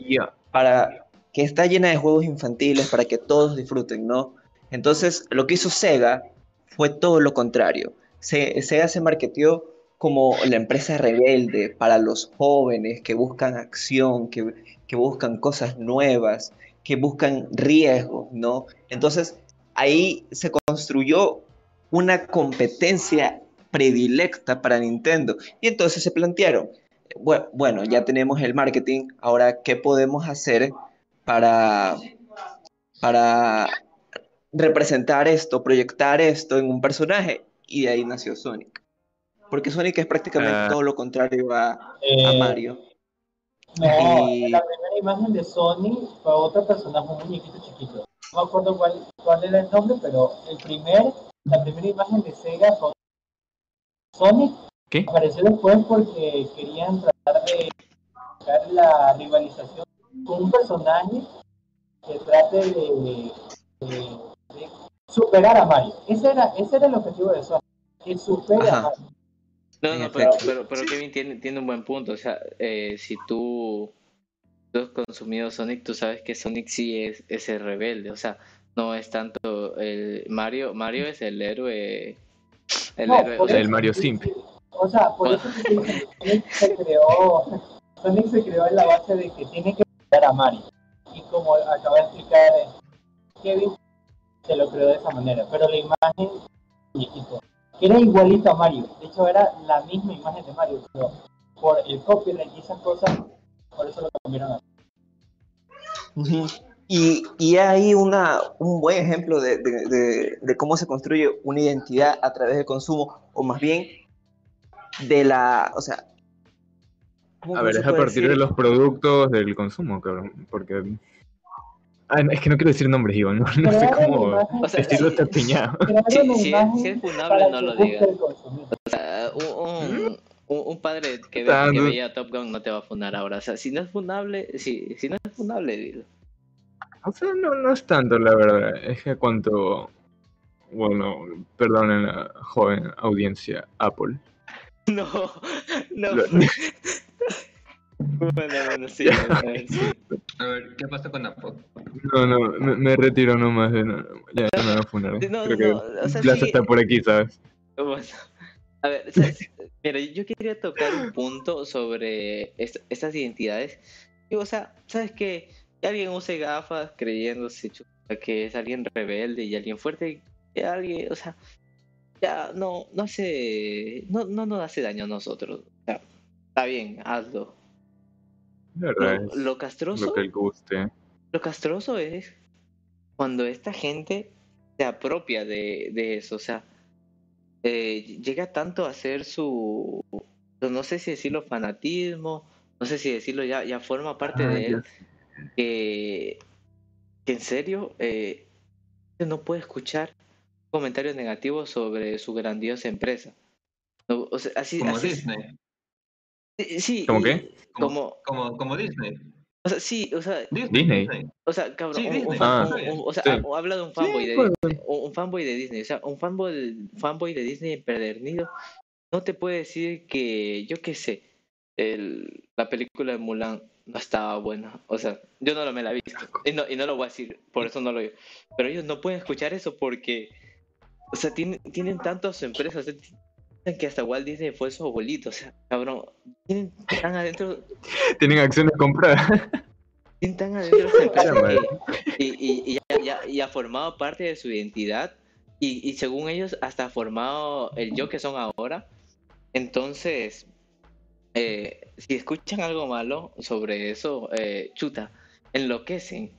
para que está llena de juegos infantiles para que todos disfruten, ¿no? Entonces, lo que hizo Sega fue todo lo contrario. Se- Sega se marketeó como la empresa rebelde para los jóvenes que buscan acción, que, que buscan cosas nuevas, que buscan riesgos, ¿no? Entonces, ahí se construyó una competencia predilecta para Nintendo. Y entonces se plantearon, "Bue- bueno, ya tenemos el marketing, ahora, ¿qué podemos hacer para, para representar esto, proyectar esto en un personaje? Y de ahí nació Sonic. Porque Sonic es prácticamente Ah. todo lo contrario a, a Eh, Mario. No, Y- la primera imagen de Sony fue otro personaje, un muñequito chiquito. No me acuerdo cuál, cuál era el nombre, pero el primer, la primera imagen de Sega fue Sonic ¿Qué? apareció después porque querían tratar de buscar la rivalización con un personaje que trate de, de- de superar a Mario. Ese era, ese era el objetivo de Sonic, que supere a. Mario. No, no, pero, pero Kevin tiene, tiene un buen punto. O sea, eh, si tú, tú has consumido Sonic, tú sabes que Sonic sí es ese rebelde. O sea, no es tanto el Mario. Mario es el héroe. El No, Mario Simp. sí. O sea, por eso Sonic se creó, Sonic se creó en la base de que tiene que superar a Mario. Y como acaba de explicar eh, Kevin, se lo creó de esa manera. Pero la imagen, muñequito, que era igualito a Mario. De hecho, era la misma imagen de Mario, pero por el copyright y esas cosas, por eso lo cambiaron a Ujú. Y, y hay una, un buen ejemplo de, de- de- de cómo se construye una identidad a través del consumo, o más bien de la, o sea, ¿cómo- A ver, es a partir decir? de los productos del consumo, cabrón. Porque. Ah, es que no quiero decir nombres, Iván. No, no sé cómo O sea, decirlo sí. tapiñado. si- es- si es funable, no que lo digas. consumidor. Ah, un, un, un- un padre que, ve- Ah, que no. veía Top Gun no te va a funar ahora. O sea, si no es funable, si, si no es funable, dilo. O sea, no, no es tanto, la verdad. Es que cuanto. Bueno, perdonen la joven audiencia Apple. No, no. Lo- Bueno, bueno, sí. bueno, sí. A ver, ¿qué pasa con Apple? No, no, me, me retiro nomás. de- no, ya no me a funar. No, Creo no, que o sea, Plaza sí. está por aquí, ¿sabes? Bueno, a ver, ¿sabes? mira, yo quería tocar un punto sobre est- estas identidades. O sea, ¿sabes qué? Que alguien use gafas creyéndose que es alguien rebelde y alguien fuerte, que alguien, o sea, ya no, no hace, no, no nos hace daño a nosotros. O sea, está bien, hazlo. La Lo, lo castroso, lo que guste. lo castroso es cuando esta gente se apropia de, de eso, o sea, eh, llega tanto a ser su, no sé si decirlo fanatismo, no sé si decirlo ya, ya forma parte Ah, de él, que, que en serio eh, no puede escuchar comentarios negativos sobre su grandiosa empresa. No, o sea, así, Como así- Disney. sí, sí, ¿Cómo y- qué? Como, Como, como Disney. o sea, sí, o sea, Disney. O sea, cabrón, Sí, un- Ah, un- un- o sea, sí. ha- habla de un fanboy de pues. Disney, un, un fanboy de Disney, o sea, un fanboy, fanboy de Disney empedernido no te puede decir que, yo qué sé, el, la película de Mulan no estaba buena, o sea, yo no lo me la he visto. y no, y no lo voy a decir, por eso no lo digo, pero ellos no pueden escuchar eso porque, o sea, tienen, tienen tantas empresas, o sea, dicen que hasta Walt Disney fue su abuelito, o sea, cabrón, tienen tan adentro. Tienen acciones compradas. tienen tan adentro esa empresa y, y, y ya, ya- y ha formado parte de su identidad y, y según ellos hasta ha formado el yo que son ahora. Entonces, eh, si escuchan algo malo sobre eso, eh, chuta, enloquecen.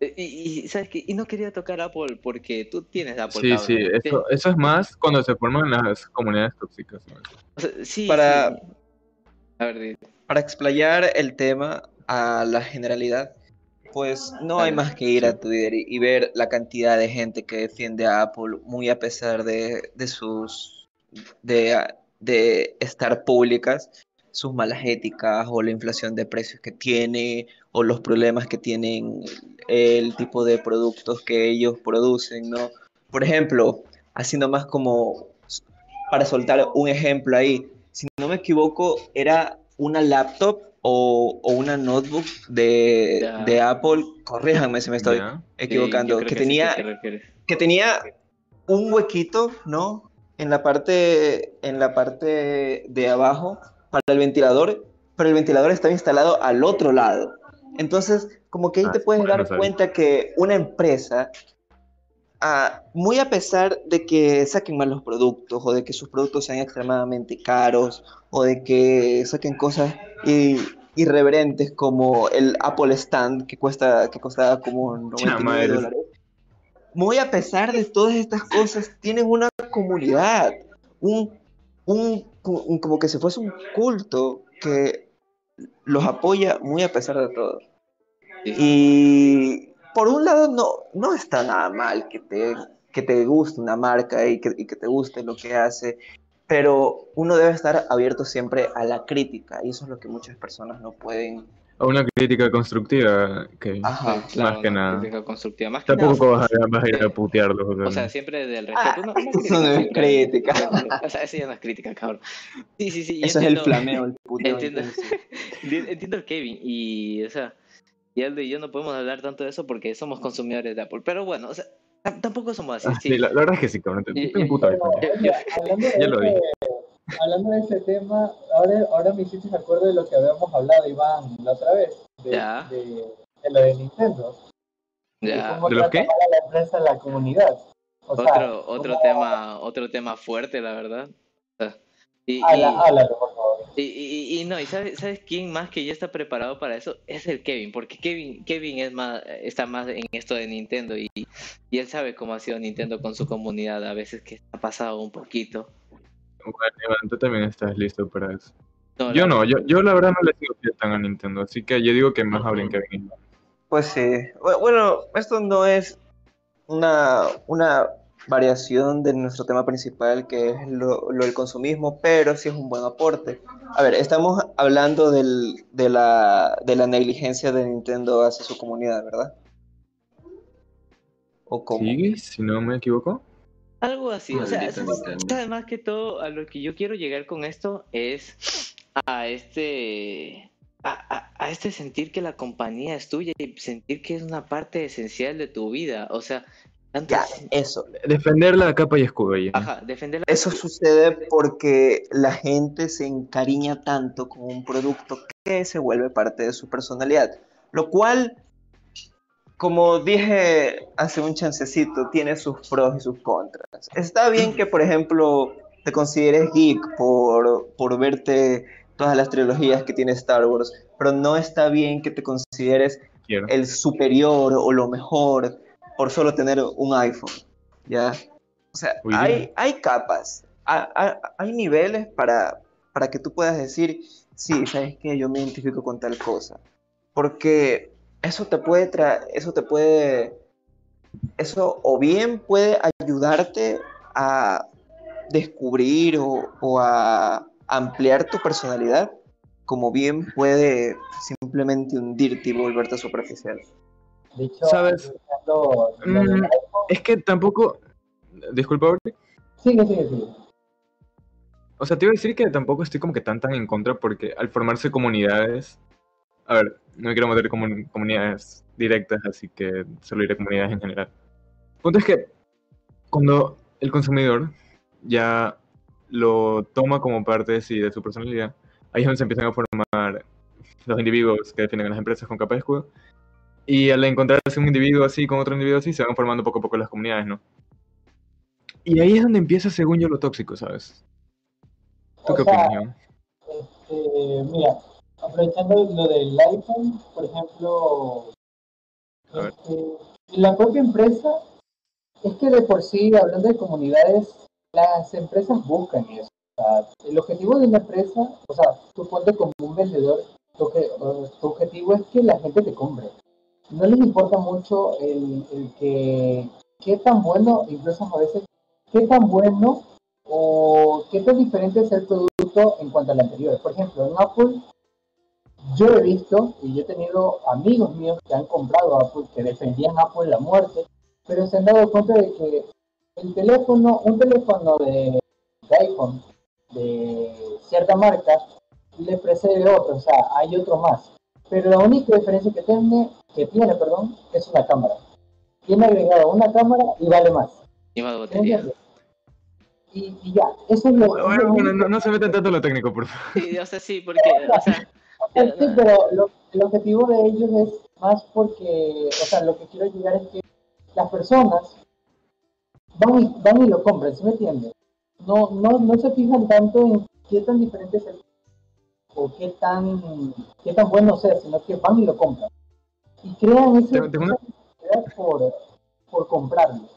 Eh, Y, y, ¿sabes qué? Y no quería tocar Apple porque tú tienes Apple. Sí, cabrón. sí, eso, eso es más cuando se forman las comunidades tóxicas. ¿no? O sea, sí, Para- sí. A ver, Para explayar el tema a la generalidad, pues no hay más que ir sí. a Twitter y, y ver la cantidad de gente que defiende a Apple, muy a pesar de, de sus de, de estar públicas, sus malas éticas o la inflación de precios que tiene o los problemas que tienen el tipo de productos que ellos producen, ¿no? Por ejemplo, así nomás como para soltar un ejemplo ahí, si no me equivoco, era una laptop o, o una notebook de, de Apple, corríjanme si me estoy equivocando, que, tenía, que tenía un huequito, ¿no? En la parte, en la parte de abajo para el ventilador, pero el ventilador estaba instalado al otro lado. Entonces, como que ahí Ah, te puedes bueno, dar cuenta que una empresa, ah, muy a pesar de que saquen mal los productos o de que sus productos sean extremadamente caros o de que saquen cosas i- irreverentes como el Apple Stand que cuesta que costaba como 99 madre. dólares. Muy a pesar de todas estas cosas, tienen una comunidad, un, un, un- como que si fuese un culto que los apoya muy a pesar de todo. Y por un lado no, no está nada mal que te, que te guste una marca y que, y que te guste lo que hace, pero uno debe estar abierto siempre a la crítica y eso es lo que muchas personas no pueden. A una crítica constructiva que Ajá. Claro, más que una nada. crítica constructiva. Más que Tampoco nada, vas a, vas a ir a putearlos. o sea, O sea, no. siempre del Ah, respeto. No, una eso no es crítica. O sea, eso ya no es crítica, cabrón. Sí, sí, sí. yo Eso es el entiendo- flameo, el puteo Entiendo, entiendo el Kevin. Y, o sea, y Aldo y yo no podemos hablar tanto de eso porque somos consumidores de Apple. Pero bueno, o sea, tam- tampoco somos así. Ah, sí. sí, la, la verdad es que sí, cabrón. Te, Y- te. Yo- hablando, de ya lo ese, hablando de ese tema, ahora, ahora me hiciste acuerdo de lo que habíamos hablado, Iván, la otra vez, de, Ya. de, de lo de Nintendo. de Ya. ¿De trata qué? la empresa, a la comunidad. O sea, Otro, otro cómo- tema, otro tema fuerte, la verdad. Y, y- Habla, háblalo, por favor. Y, y- y no, y sabes, ¿sabes quién más que ya está preparado para eso? Es el Kevin, porque Kevin, Kevin es más, está más en esto de Nintendo y, y él sabe cómo ha sido Nintendo con su comunidad, a veces que ha pasado un poquito. Bueno, Iván, tú también estás listo para eso. No, Yo no, yo, yo la verdad no le sigo fiel tan a Nintendo, así que yo digo que más hablen que Kevin. Pues sí. Bu- Bueno, esto no es una, una variación de nuestro tema principal, que es lo, lo del consumismo, pero sí es un buen aporte. A ver, estamos hablando del- de, la, de la negligencia de Nintendo hacia su comunidad, ¿verdad? ¿O cómo? ¿Sí? Si no me equivoco. Algo así, o sea, Maldito s- Nintendo. sabes más que todo a lo que yo quiero llegar con esto es a este, a, a- a este sentir que la compañía es tuya y sentir que es una parte esencial de tu vida. O sea, tanto Ya, es- eso. Defenderla a capa y escudo. ya. ajá, defenderla. Eso sucede porque la gente se encariña tanto con un producto que se vuelve parte de su personalidad. Lo cual, como dije hace un chancecito, tiene sus pros y sus contras. Está bien que, por ejemplo, te consideres geek por, por verte todas las trilogías que tiene Star Wars, pero no está bien que te consideres Quiero. el superior o lo mejor por solo tener un iPhone, ¿ya? O sea, Uy, hay, hay capas, ha- ha- hay niveles para, para que tú puedas decir, sí, sabes que yo me identifico con tal cosa, porque eso te puede traer, eso te puede, eso o bien puede ayudarte a descubrir o, o a ampliar tu personalidad, como bien puede simplemente hundirte y volverte superficial. De hecho, ¿Sabes? lo- lo del Mm, Es que tampoco. Disculpa, Orly. Sigue, sigue, sigue. O sea, te iba a decir que tampoco estoy como que tan tan en contra porque al formarse comunidades. A ver, no me quiero meter como en comunidades directas, así que solo iré a comunidades en general. El punto es que cuando el consumidor ya lo toma como parte de sí, de su personalidad, ahí es donde se empiezan a formar los individuos que definen a las empresas con capa de escudo. Y al encontrarse un individuo así con otro individuo así, se van formando poco a poco las comunidades, ¿no? Y ahí es donde empieza, según yo, lo tóxico, ¿sabes? ¿Tú O qué sea, opinas, Iván? Este, mira, aprovechando lo del iPhone, por ejemplo, este, la propia empresa, es que de por sí, hablando de comunidades, las empresas buscan eso. O sea, el objetivo de una empresa, o sea, tú ponte como un vendedor, tu objetivo es que la gente te compre. No les importa mucho el, el que, qué tan bueno, incluso a veces, qué tan bueno o qué tan diferente es el producto en cuanto al anterior. Por ejemplo, en Apple, yo he visto y yo he tenido amigos míos que han comprado Apple, que defendían Apple la muerte, pero se han dado cuenta de que el teléfono, un teléfono de, de iPhone de cierta marca le precede otro, o sea, hay otro más. Pero la única diferencia que tiene, que tiene, perdón, es una cámara. Tiene agregado una cámara y vale más. Y más ¿Me batería. Y, y ya, eso es lo, Bueno, bueno, no, no se metan tanto en lo técnico, por favor. Sí, o sea, sí, porque, o sea, Sí, pero lo- el objetivo de ellos es más porque, o sea, lo que quiero llegar es que las personas van y, van y lo compran, ¿sí me entiendes? No, no, no se fijan tanto en qué tan diferente es el o qué tan, qué tan bueno sea, sino que van y lo compran. Y crean ese, Tengo- una- por, por comprarlo.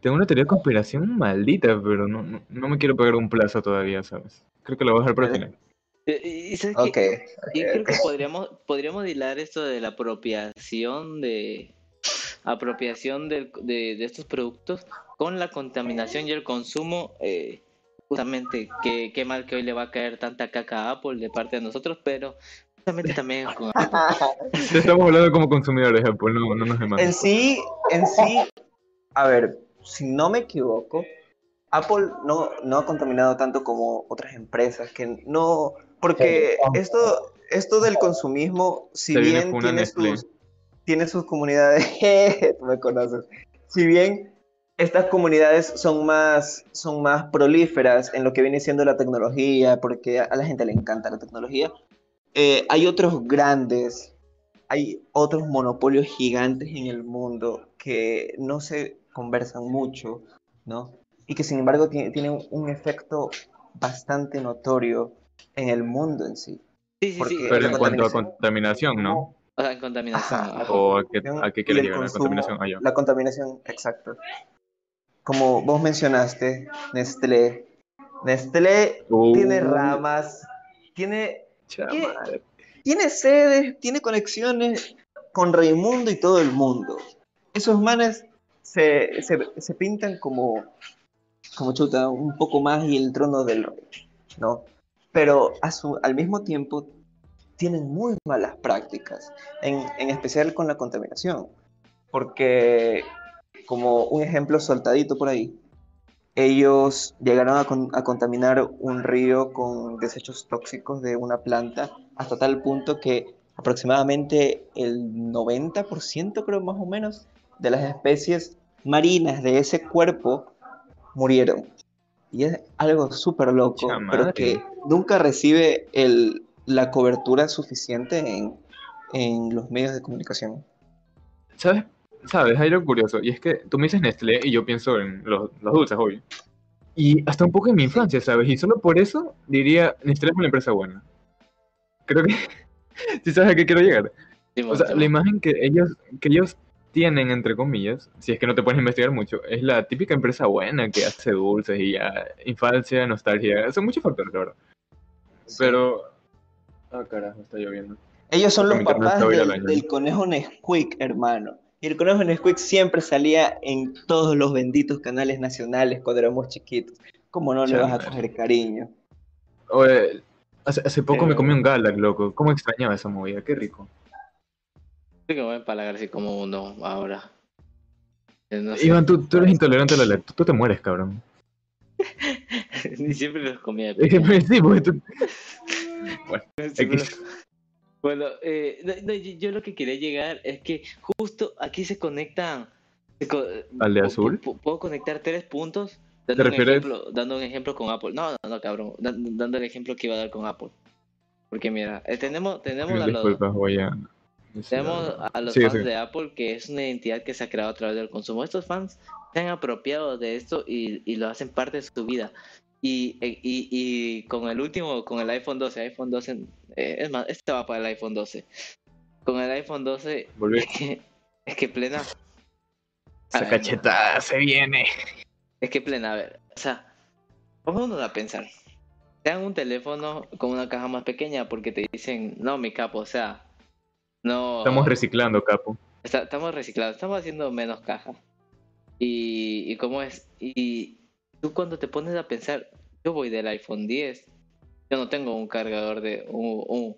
Tengo una teoría de conspiración maldita, pero no, no, no me quiero pegar un plazo todavía, ¿sabes? Creo que lo voy a dejar para el final. Y, y sabes Ok. qué? Yo creo que podríamos, podríamos hilar esto de la apropiación de apropiación de, de estos productos con la contaminación y el consumo. eh, justamente, qué, qué mal que hoy le va a caer tanta caca a Apple de parte de nosotros, pero justamente también con Estamos hablando como consumidores, Apple, no, no nos En demanden. sí, en sí, a ver, si no me equivoco, Apple no, no ha contaminado tanto como otras empresas que no, porque esto, esto del consumismo, si bien tiene sus, tiene sus comunidades, tú me conoces, si bien estas comunidades son más, son más prolíferas en lo que viene siendo la tecnología, porque a la gente le encanta la tecnología, eh, hay otros grandes, hay otros monopolios gigantes en el mundo que no se conversan mucho, ¿no? Y que sin embargo ti- tienen un efecto bastante notorio en el mundo en sí. Sí, sí, Porque- sí. Pero en la cuanto a contaminación. contaminación, ¿no? O sea, en contaminación. Ajá. ajá. ¿O a qué, a qué quiere llegar? La consumo, contaminación allá. La contaminación, exacto. Como vos mencionaste, Nestlé. Nestlé Uh, tiene ramas, tiene, tiene sedes, tiene conexiones con Raimundo y todo el mundo. Esos manes se, se, se pintan como, como chuta, un poco más y el trono del rey, ¿no? Pero a su, al mismo tiempo tienen muy malas prácticas, en, en especial con la contaminación. Porque, como un ejemplo soltadito por ahí, ellos llegaron a, a contaminar un río con desechos tóxicos de una planta hasta tal punto que aproximadamente el 90%, creo más o menos, de las especies marinas de ese cuerpo murieron. Y es algo súper loco, pero que nunca recibe el, la cobertura suficiente en, en los medios de comunicación. ¿Sabes? ¿Sabes? Hay algo curioso. Y es que tú me dices Nestlé y yo pienso en los, los dulces, obvio. Y hasta un poco en mi infancia, ¿sabes? Y solo por eso diría, Nestlé es una empresa buena. Creo que... ¿Sí sabes a qué quiero llegar? Simón, O sea, la Simón. imagen que ellos, que ellos tienen, entre comillas, si es que no te pones a investigar mucho, es la típica empresa buena que hace dulces y ya, infancia, nostalgia, son muchos factores, la verdad. Pero... Ah, carajo, está lloviendo. Ellos son los papás del, conejo Nesquik, hermano. Y el conejo Nesquik siempre salía en todos los benditos canales nacionales cuando éramos chiquitos. ¿Cómo no le vas a coger cariño? Oye, hace, hace poco me comí un Galac, loco. ¿Cómo extrañaba esa movida? Qué rico. Creo que voy a empalagar así como uno ahora. Eh, No sé. Iván, tú, tú eres intolerante a la lactosa. Tú te mueres, cabrón. Ni siempre los comía. Es que sí, porque tú... Siempre X. los- Bueno, eh, no, no, yo, yo lo que quería llegar es que justo aquí se conectan. se co- ¿Al de azul? pu- Puedo conectar tres puntos. Dando, ¿Te un ejemplo, dando un ejemplo con Apple. No, no, no, cabrón. dan- Dando el ejemplo que iba a dar con Apple. Porque mira, eh, tenemos, tenemos Disculpa, voy a... tenemos a los fans de Apple, que es una identidad que se ha creado a través del consumo. Estos fans se han apropiado de esto y, y lo hacen parte de su vida. Y, e, y, y con el último, con el iPhone 12, iPhone 12, eh, es más, este va para el iPhone 12. Con el iPhone 12, Volví. es que, es que plena. Esa ver, cachetada se viene. Es que plena, a ver, o sea, vámonos a pensar. Te dan un teléfono con una caja más pequeña porque te dicen, no, mi capo, o sea, no. Estamos reciclando, capo. Está- estamos reciclados, estamos haciendo menos caja. Y, y cómo es, y tú cuando te pones a pensar, yo voy del iPhone 10, yo no tengo un cargador de un, un,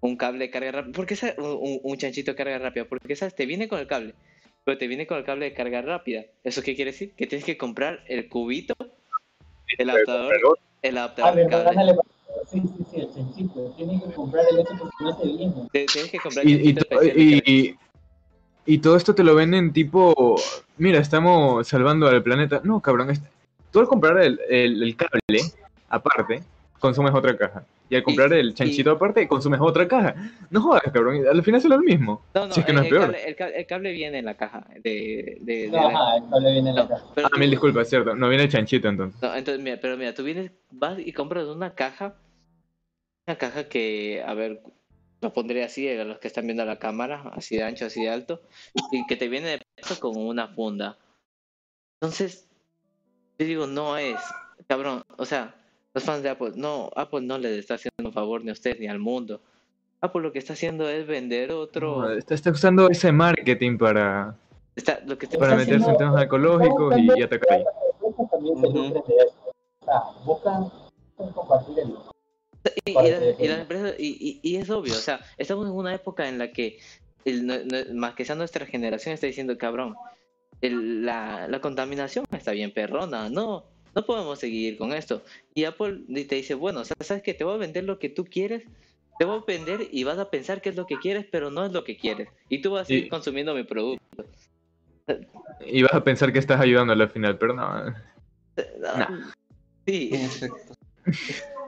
un cable de carga rápida, porque un, un, un chanchito de carga rápida, porque sabes, te viene con el cable, pero te viene con el cable de carga rápida. ¿Eso qué quiere decir? Que tienes que comprar el cubito, el adaptador, el adaptador ver, cable. Sí, sí, sí, el chanchito. Tiene que comprar el hecho porque no. Te- Tienes que comprar Y, y, y, y todo esto te lo venden tipo, mira, estamos salvando al planeta. No, cabrón, es- tú al comprar el, el- el cable aparte, consumes otra caja. Y al comprar el chanchito aparte, consumes otra caja. No jodas, cabrón, al final es lo mismo. No, no, si es que no el, es peor. Cable, el, cable, el cable viene en la caja de, de, de- Ajá, el cable viene en la No, caja. pero Ah, mil disculpas, es cierto. No viene el chanchito entonces. No, entonces, mira, pero mira, tú vienes, vas y compras una caja, una caja que, a ver, lo pondré así a los que están viendo la cámara, así de ancho, así de alto, y que te viene de peso con una funda. Entonces, yo digo, no es, cabrón, o sea, los fans de Apple, no, Apple no le está haciendo un favor ni a usted ni al mundo. Apple lo que está haciendo es vender otro, No, está, está usando ese marketing para, está, lo que está para Está meterse en temas ecológicos y, y atacar ahí. También buscan compartir el Y, y, que- y y- y- y es obvio, o sea, estamos en una época en la que, el- no- no- más que sea nuestra generación, está diciendo, cabrón, el- la, la contaminación está bien perrona, no, no podemos seguir con esto. Y Apple te dice, bueno, o sea, sabes que te voy a vender lo que tú quieres, te voy a vender y vas a pensar que es lo que quieres, pero no es lo que quieres. Y tú vas a seguir Y- consumiendo mi producto. Y vas a pensar que estás ayudándole al final, pero no. Ah, Sí. Espérate,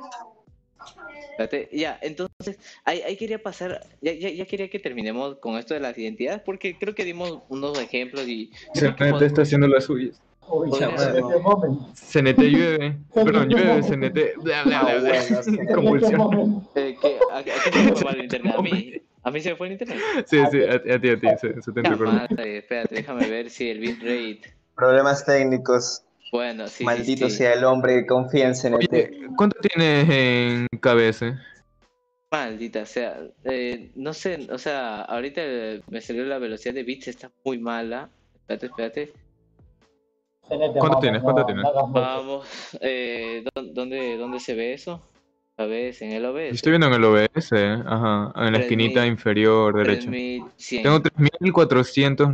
Ya, entonces, ahí, ahí quería pasar, ya, ya, ya quería que terminemos con esto de las identidades, porque creo que dimos unos ejemplos y... CNT está haciendo las suyas. Momento. CNT llueve. Perdón, llueve, CNT. Bla, bla, bla, bla. Ah, Convulsión. eh, que, a, a quién se el internet? A mí, a mí se me fue el internet. Sí, sí, a, a ti, a ti, se, se te madre, espérate, déjame ver si el bitrate... Problemas técnicos. Bueno, sí, sí, Maldito sí. sea el hombre que confía en. Oye, ¿cuánto tienes en KBS? Maldita sea, eh, no sé, o sea, ahorita eh, me salió la velocidad de bits, está muy mala. Espérate, espérate. ¿Cuánto vamos, tienes? no- ¿Cuánto no tienes? Vamos, eh, ¿dó- ¿dónde, ¿dónde se ve eso? A ver, en el OBS. Estoy viendo en el OBS, ajá, en la esquinita mil- inferior derecha. 3100. Tengo 3400,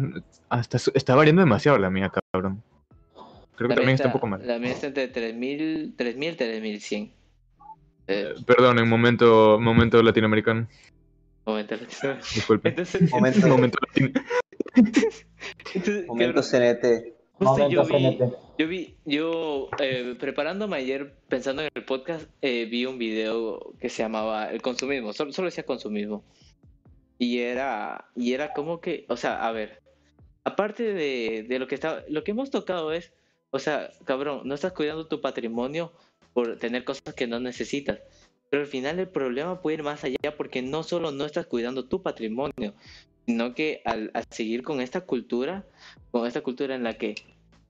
hasta su- está variando demasiado la mía, cabrón. Creo que también está un poco mal. La mía está entre 3000, 3000 y 3100. Eh, perdón, en momento, momento latinoamericano. momento latino. Disculpe. Entonces, Momento, momento entonces, momento CNT. justo yo vi, yo vi, yo eh, preparándome ayer pensando en el podcast, eh, vi un video que se llamaba El consumismo, solo, solo decía consumismo. Y era, y era como que, o sea, a ver, aparte de, de lo que está, lo que hemos tocado es, o sea, cabrón, no estás cuidando tu patrimonio por tener cosas que no necesitas. Pero al final el problema puede ir más allá porque no solo no estás cuidando tu patrimonio, sino que al, seguir con esta cultura, con esta cultura en la que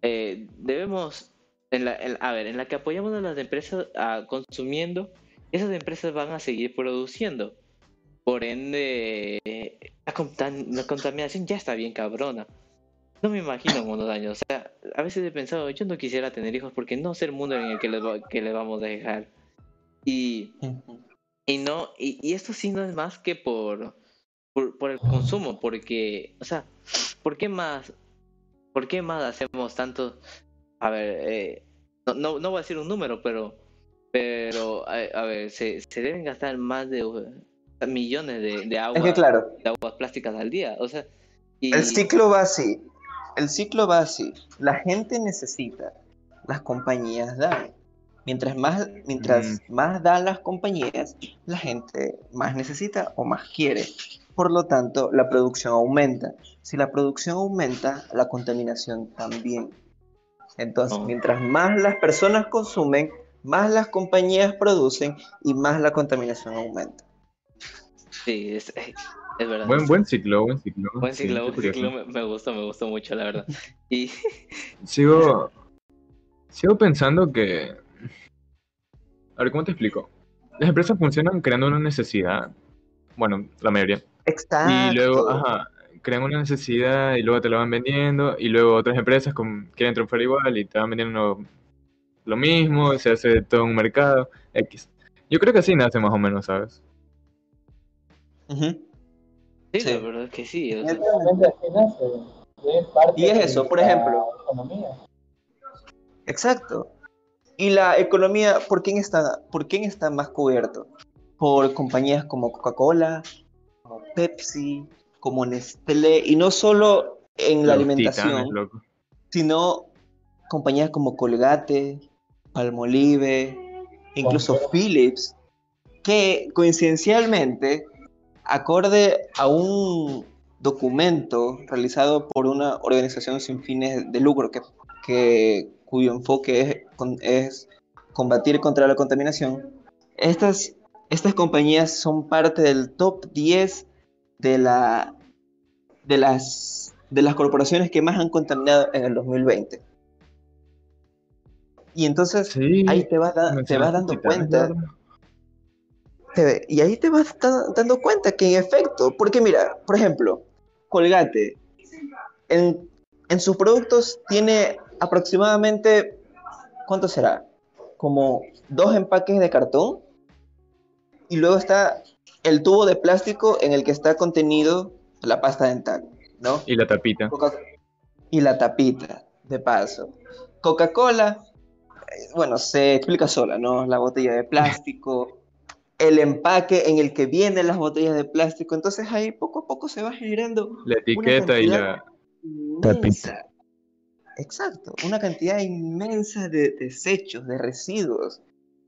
eh, debemos, en la, a ver, en la que apoyamos a las empresas consumiendo, esas empresas van a seguir produciendo. Por ende, la contaminación ya está bien cabrona. No me imagino en unos años. O sea, a veces he pensado, yo no quisiera tener hijos porque no sé el mundo en el que les, va- que les vamos a dejar. Y, y no, y, y esto sí no es más que por, por, por el consumo, porque, o sea, ¿por qué más, por qué más hacemos tanto? A ver, eh, no, no, no voy a decir un número, pero, pero, a, a ver, se, se deben gastar más de millones de, de agua, Es que claro, de aguas plásticas al día, o sea, y, el ciclo va así. El ciclo va así. La gente necesita, las compañías dan. Mientras más, mientras más dan las compañías, la gente más necesita o más quiere. Por lo tanto, la producción aumenta. Si la producción aumenta, la contaminación también. Entonces, Oh. mientras más las personas consumen, más las compañías producen y más la contaminación aumenta. sí, es, es verdad. Buen, buen ciclo, buen ciclo. Buen ciclo, buen ciclo, me, me gustó, me gustó mucho, la verdad. Y Sigo, sigo pensando que... A ver, ¿cómo te explico? Las empresas funcionan creando una necesidad. Bueno, la mayoría. Exacto. Y luego, ajá, crean una necesidad y luego te la van vendiendo y luego otras empresas con- quieren triunfar igual y te van vendiendo lo mismo, se hace todo un mercado, X. Yo creo que así nace más o menos, ¿sabes? Ujú. Sí, Sí. la verdad es que sí. o sea, Efectivamente, así nace. Es parte Y es eso, por ejemplo. economía. Exacto. Y la economía, ¿por quién está, por quién está más cubierto? Por compañías como Coca-Cola, como Pepsi, como Nestlé, y no solo en la Los alimentación, titanes, sino compañías como Colgate, Palmolive, incluso. Philips, que coincidencialmente, acorde a un documento realizado por una organización sin fines de lucro que, que- cuyo enfoque es, combatir contra la contaminación, estas, estas compañías son parte del top 10 de, la, de, las, de las corporaciones que más han contaminado en el 2020. Y entonces Sí, ahí te vas, da- te vas dando cuenta. Te- y ahí te vas da- dando cuenta que en efecto, porque mira, por ejemplo, Colgate, en, en sus productos tiene aproximadamente, ¿cuánto será? Como dos empaques de cartón y luego está el tubo de plástico en el que está contenido la pasta dental, ¿no? Y la tapita. Coca- y la tapita, de paso. Coca-Cola, eh, bueno, se explica sola, ¿no? La botella de plástico, el empaque en el que vienen las botellas de plástico. Entonces ahí poco a poco se va generando La etiqueta y la... inmensa. Exacto, una cantidad inmensa de desechos, de residuos.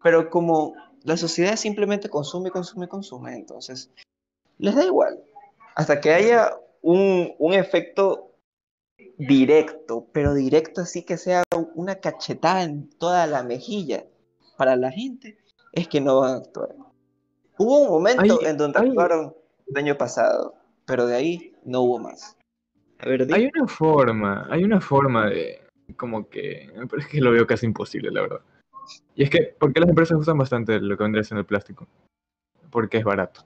Pero como la sociedad simplemente consume, consume, consume, entonces les da igual. Hasta que haya un, un efecto directo, pero directo así que sea una cachetada en toda la mejilla para la gente, es que no van a actuar. Hubo un momento Hay- en donde hay- actuaron el año pasado, pero de ahí no hubo más. A ver. Hay una forma, hay una forma de... Como que... Pero es que lo veo casi imposible, la verdad. Y es que, ¿por qué las empresas usan bastante lo que vendría siendo el plástico? Porque es barato.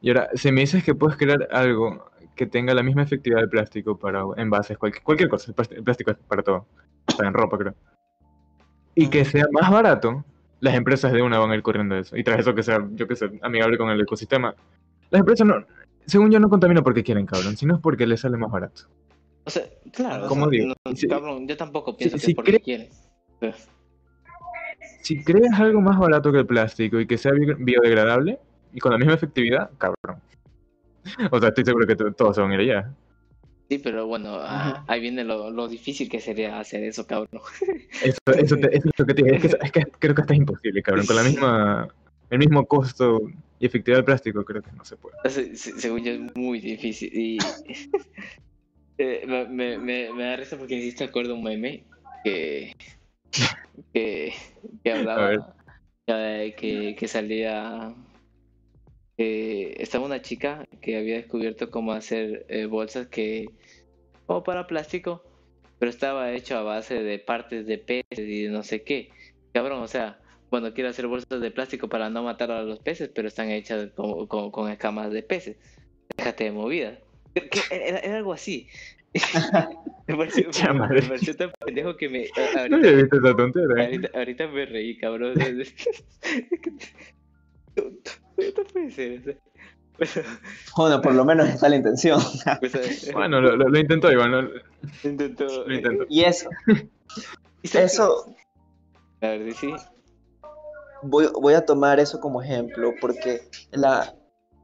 Y ahora, si me dices que puedes crear algo que tenga la misma efectividad del plástico para envases, cualquier, cualquier cosa, el plástico, el plástico es para todo, hasta en ropa creo, y que sea más barato, las empresas de una van a ir corriendo eso. Y tras eso que sea, yo que sé, amigable con el ecosistema. Las empresas no, según yo, no contaminan porque quieren, cabrón, sino es porque les sale más barato. o sea, claro, ¿Cómo o sea, digo? no, Si- cabrón, yo tampoco pienso si que porque cree- quieren. Si creas algo más barato que el plástico y que sea bi- biodegradable y con la misma efectividad, cabrón. O sea, estoy seguro que to- todos se van a ir allá. Sí, pero bueno, ah, ahí viene lo, lo difícil que sería hacer eso, cabrón. Eso, eso, te- eso es lo que te digo. Es que, es que creo que hasta es imposible, cabrón. Con la misma, el mismo costo y efectividad del plástico, creo que no se puede. Se- se- según yo es muy difícil. Y eh, me, me, me, da risa porque hiciste acuerdo un meme que, que, que hablaba que, que salía. Eh, estaba una chica que había descubierto cómo hacer eh, bolsas que. como para plástico, pero estaba hecho a base de partes de peces y de no sé qué. Cabrón, o sea, bueno, quiero hacer bolsas de plástico para no matar a los peces, pero están hechas con, con, con escamas de peces. Déjate de movida. Era, era algo así. me, pareció, Ya, me- madre. me pareció tan pendejo que me. a- No ahorita, había visto esa tontera. ahorita, ahorita me reí, cabrón. no puede ser. o sea, pero, Bueno, por lo menos está la intención. pues, eh, Bueno, lo, lo, lo intentó igual, ¿no? intentó. Lo intentó. Y eso, ¿y sabes eso, qué? A ver, sí. voy, voy a tomar eso como ejemplo porque la,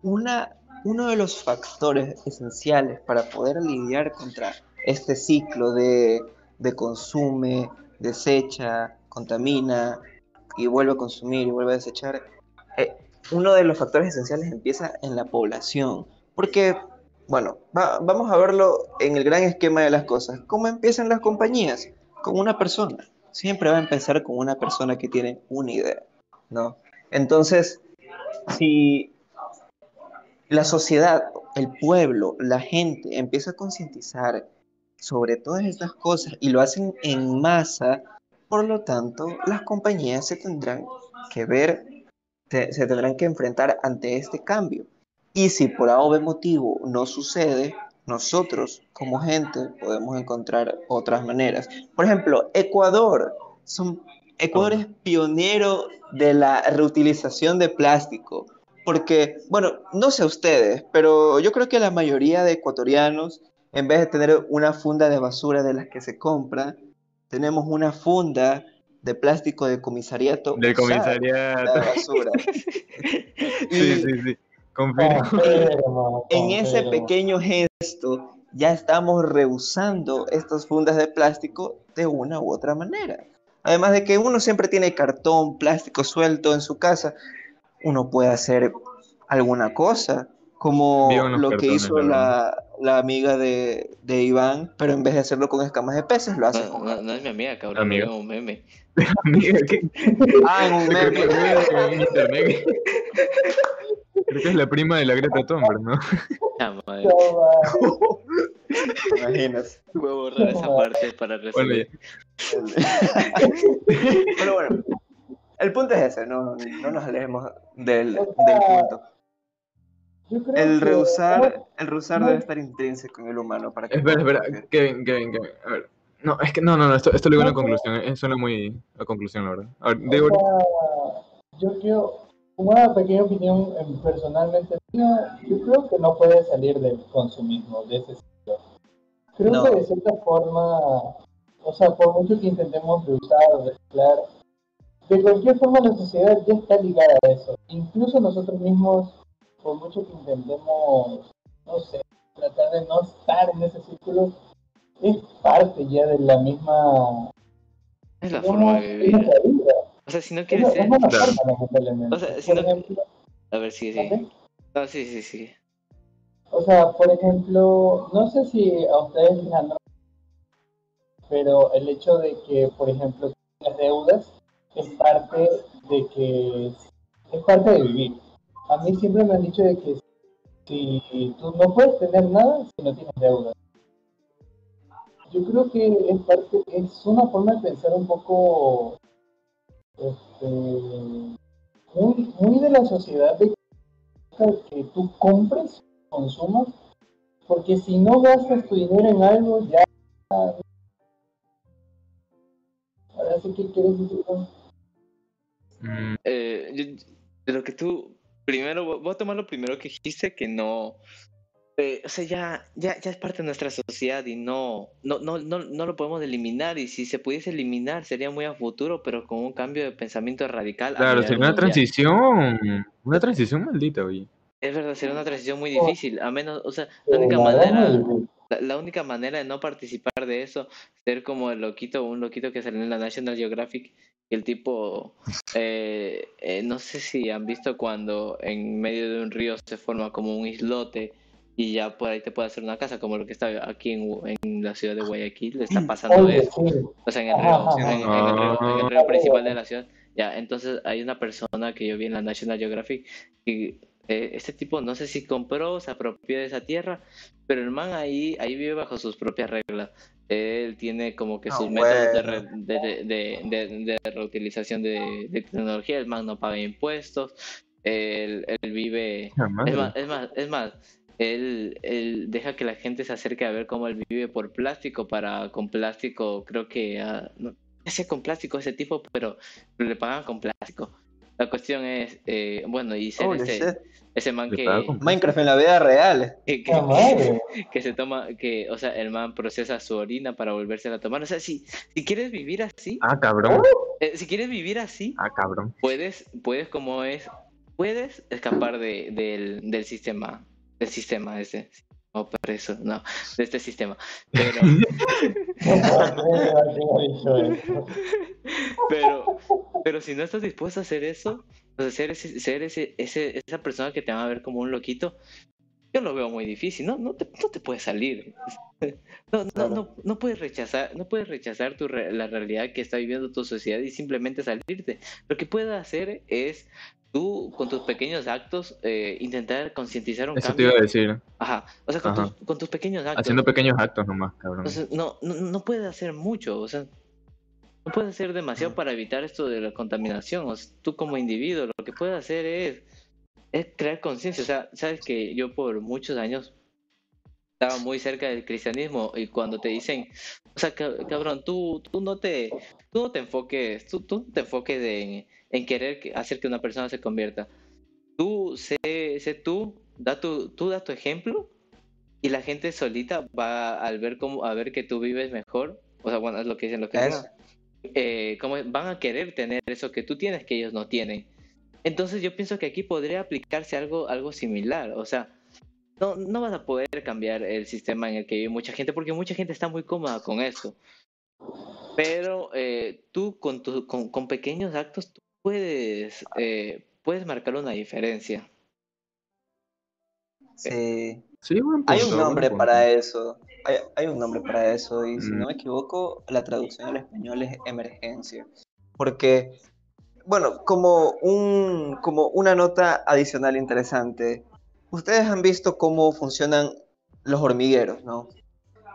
una, uno de los factores esenciales para poder lidiar contra este ciclo de, de consume, desecha, contamina y vuelve a consumir y vuelve a desechar, eh, uno de los factores esenciales empieza en la población. Porque, bueno, va- vamos a verlo en el gran esquema de las cosas. ¿Cómo empiezan las compañías? Con una persona. Siempre va a empezar con una persona que tiene una idea. ¿no? Entonces, si la sociedad, el pueblo, la gente empieza a concientizar sobre todas estas cosas y lo hacen en masa, por lo tanto, las compañías se tendrán que ver, se, tendrán que enfrentar ante este cambio. Y si por A motivo no sucede, nosotros como gente podemos encontrar otras maneras. Por ejemplo, Ecuador. Ecuador es pionero de la reutilización de plástico. Porque, bueno, no sé ustedes, pero yo creo que la mayoría de ecuatorianos, en vez de tener una funda de basura de las que se compra, tenemos una funda de plástico de comisariato. Del usada, comisariato. la basura. Sí, Y- sí, sí. Confirmo. Confirmo, en ese pequeño gesto ya estamos rehusando estas fundas de plástico de una u otra manera. Además de que uno siempre tiene cartón, plástico suelto en su casa, uno puede hacer alguna cosa, como lo que hizo la la, amiga de, de Iván, pero en vez de hacerlo con escamas de peces, lo hace No, con no, no es mi amiga, cabrón. Amiga. es un meme. Amiga, ¿qué? Ah, en un Creo meme. Creo que es la prima de la Greta Thunberg, ¿no? Ah, madre. No, va. ¿Te imaginas? Voy a borrar esa parte para Bueno, recibir. ya. Pero bueno, el punto es ese, no, no nos alejemos del, del punto. Yo creo El que- rehusar, el rehusar no- debe estar intrínseco en el humano para que Espera, espera. Kevin, Kevin, Kevin. A ver. No, es que no, no, no, esto, esto lo digo en la conclusión. eh, Suena muy a conclusión, la verdad. A ver, O digo, sea, yo quiero una pequeña opinión em, personalmente mía, yo creo que no puede salir del consumismo, de ese ciclo. Creo No. que de cierta forma, o sea, por mucho que intentemos reusar o reciclar, de cualquier forma la sociedad ya está ligada a eso. Incluso nosotros mismos, por mucho que intentemos, no sé, tratar de no estar en ese círculo, es parte ya de la misma Es la forma de vivir. vida. O sea, si no Es quieres ser. es una Claro. forma, lamentablemente. O sea, si por no- ejemplo, A ver, sí, sí. No, sí, sí, sí. O sea, por ejemplo, no sé si a ustedes les han pero el hecho de que, por ejemplo, las deudas es parte de que es parte de vivir. A mí siempre me han dicho de que si tú no puedes tener nada si no tienes deudas. Yo creo que es parte, es una forma de pensar un poco este, muy, muy de la sociedad de que tú compres, consumas, porque si no gastas tu dinero en algo, ya. Ahora sí que quieres decir. mm, Eh, de lo que tú. Primero, voy a tomar lo primero que dijiste, que no. eh, o sea, ya, ya, ya es parte de nuestra sociedad y no, no, no, no, no lo podemos eliminar. Y si se pudiese eliminar, sería muy a futuro, pero con un cambio de pensamiento radical. a Claro, sería una mundial. transición. Una transición maldita, oye. Es verdad, sería una transición muy Oh. difícil. A menos, o sea, la única manera. La, la única manera de no participar de eso, ser como el loquito, un loquito que salió en la National Geographic, el tipo, eh, eh, no sé si han visto cuando en medio de un río se forma como un islote y ya por ahí te puede hacer una casa, como lo que está aquí en, en la ciudad de Guayaquil, le está pasando eso. O sea, en el río, ajá, en, en el ajá. río, en el río principal de la ciudad. Ya, entonces hay una persona que yo vi en la National Geographic y eh, este tipo no sé si compró o se apropió de esa tierra, pero el man ahí, ahí vive bajo sus propias reglas. Él tiene como que Ah, sus métodos de, bueno. de, de, de- de- de reutilización de, tecnología, el man no paga impuestos, él, él vive... Madre. Es más, es más, es más él, él deja que la gente se acerque a ver cómo él vive por plástico para con plástico, creo que ah, no sé con plástico ese tipo, pero le pagan con plástico. La cuestión es, eh, bueno, y ser ese, ese man que, Minecraft en la vida real. que, que- se toma, que, o sea, el man procesa su orina para volvérsela a tomar. O sea, si, si quieres vivir así, Ah, cabrón. eh, si quieres vivir así, Ah, cabrón. puedes, puedes como es, puedes escapar de, del, del sistema, del sistema ese. No, por eso, no, de este sistema. Pero, pero, pero si no estás dispuesto a hacer eso, o sea, ser, ese, ser ese, ese, esa persona que te van a ver como un loquito, yo lo veo muy difícil, ¿no? No te, no te puedes salir. No, no, Claro. no, no puedes rechazar, no puedes rechazar tu re- la realidad que está viviendo tu sociedad y simplemente salirte. Lo que puedes hacer es tú, con tus pequeños actos, eh, intentar concientizar un Eso te cambio. iba a decir. Ajá. O sea, con, tus, con tus pequeños actos. Haciendo pequeños actos nomás, cabrón. No, no, no puedes hacer mucho, o sea, no puedes hacer demasiado para evitar esto de la contaminación. O sea, tú como individuo, lo que puedes hacer es, es crear conciencia. O sea, sabes que yo por muchos años estaba muy cerca del cristianismo y cuando te dicen, o sea, ca- cabrón, tú, tú no te, tú no te enfoques, tú, tú no te enfoques en, en querer que- hacer que una persona se convierta. Tú sé, sé tú, da tu, tú da tu ejemplo y la gente solita va al ver cómo, a ver que tú vives mejor, o sea, bueno, es lo que dicen los que eh, como van a querer tener eso que tú tienes que ellos no tienen. Entonces yo pienso que aquí podría aplicarse algo, algo similar, o sea, no, no vas a poder cambiar el sistema en el que vive mucha gente porque mucha gente está muy cómoda con eso. Pero eh, tú con, tu, con, con pequeños actos tú puedes, eh, puedes marcar una diferencia. Sí. Sí, buen Hay punto, un nombre punto. para eso. Hay, hay un nombre para eso. Y si Mm. no me equivoco, la traducción al español es emergencia. Porque, bueno, como, un, como una nota adicional interesante, ustedes han visto cómo funcionan los hormigueros, ¿no?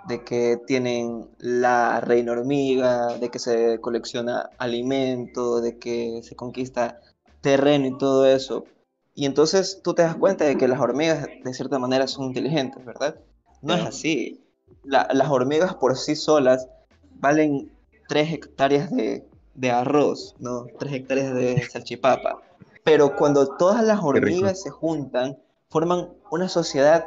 De que tienen la reina hormiga, de que se colecciona alimento, de que se conquista terreno y todo eso. Y entonces tú te das cuenta de que las hormigas de cierta manera son inteligentes, ¿verdad? No es así. La- las hormigas por sí solas valen 3 hectáreas de, de arroz, ¿no? 3 hectáreas de salchipapa. Pero cuando todas las hormigas se juntan, forman una sociedad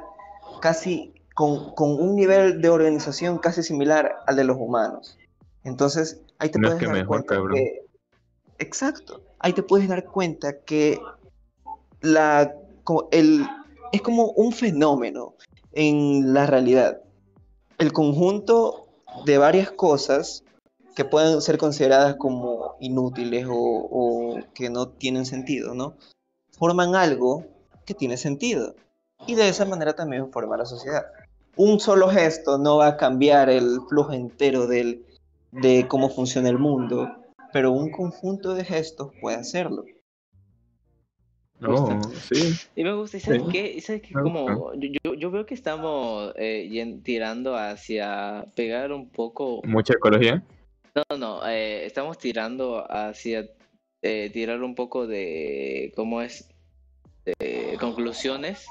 casi con, con un nivel de organización casi similar al de los humanos. Entonces, ahí te No es puedes que dar mejor, cuenta cabrón. que... Exacto. Ahí te puedes dar cuenta que la, el, es como un fenómeno en la realidad. El conjunto de varias cosas que pueden ser consideradas como inútiles o, o que no tienen sentido, ¿no? Forman algo que tiene sentido. Y de esa manera también forma la sociedad. Un solo gesto no va a cambiar el flujo entero del, de cómo funciona el mundo, pero un conjunto de gestos puede hacerlo. No, sí. Y me gusta, ¿y sabes Sí. qué? ¿Y sabes qué? Me Como, yo, yo- veo que estamos eh, tirando hacia pegar un poco Mucha ecología. No, no, eh, estamos tirando hacia eh, tirar un poco de, ¿cómo es? De conclusiones.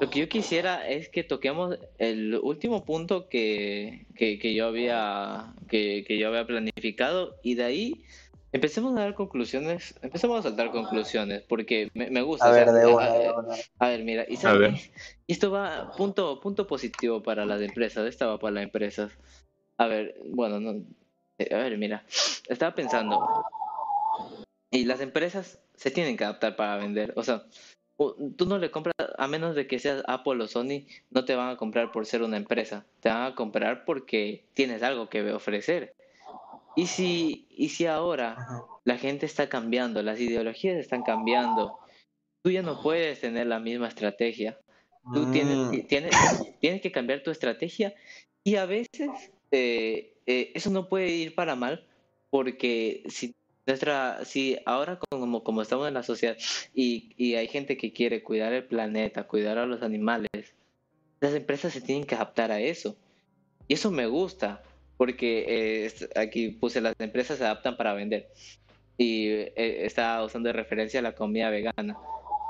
Lo que yo quisiera es que toquemos el último punto que, que, que yo había que, que yo había planificado y de ahí Empecemos a dar conclusiones, empecemos a saltar conclusiones, porque me, me gusta. A o sea, ver, de a- una, a- de una. A ver, mira, y A ¿sabes esto va, punto, punto positivo para las empresas, esta va para las empresas. A ver, bueno, no, a ver, mira, estaba pensando, y las empresas se tienen que adaptar para vender, o sea, tú no le compras, a menos de que seas Apple o Sony, no te van a comprar por ser una empresa, te van a comprar porque tienes algo que ofrecer. Y si, y si ahora la gente está cambiando, las ideologías están cambiando. Tú ya no puedes tener la misma estrategia. Tú tienes, Mm, tienes, tienes que cambiar tu estrategia y a veces eh, eh, eso no puede ir para mal porque si nuestra, si ahora como, como estamos en la sociedad y, y hay gente que quiere cuidar el planeta, cuidar a los animales, las empresas se tienen que adaptar a eso. Y eso me gusta, porque eh, aquí puse las empresas se adaptan para vender. Y eh, estaba usando de referencia a la comida vegana.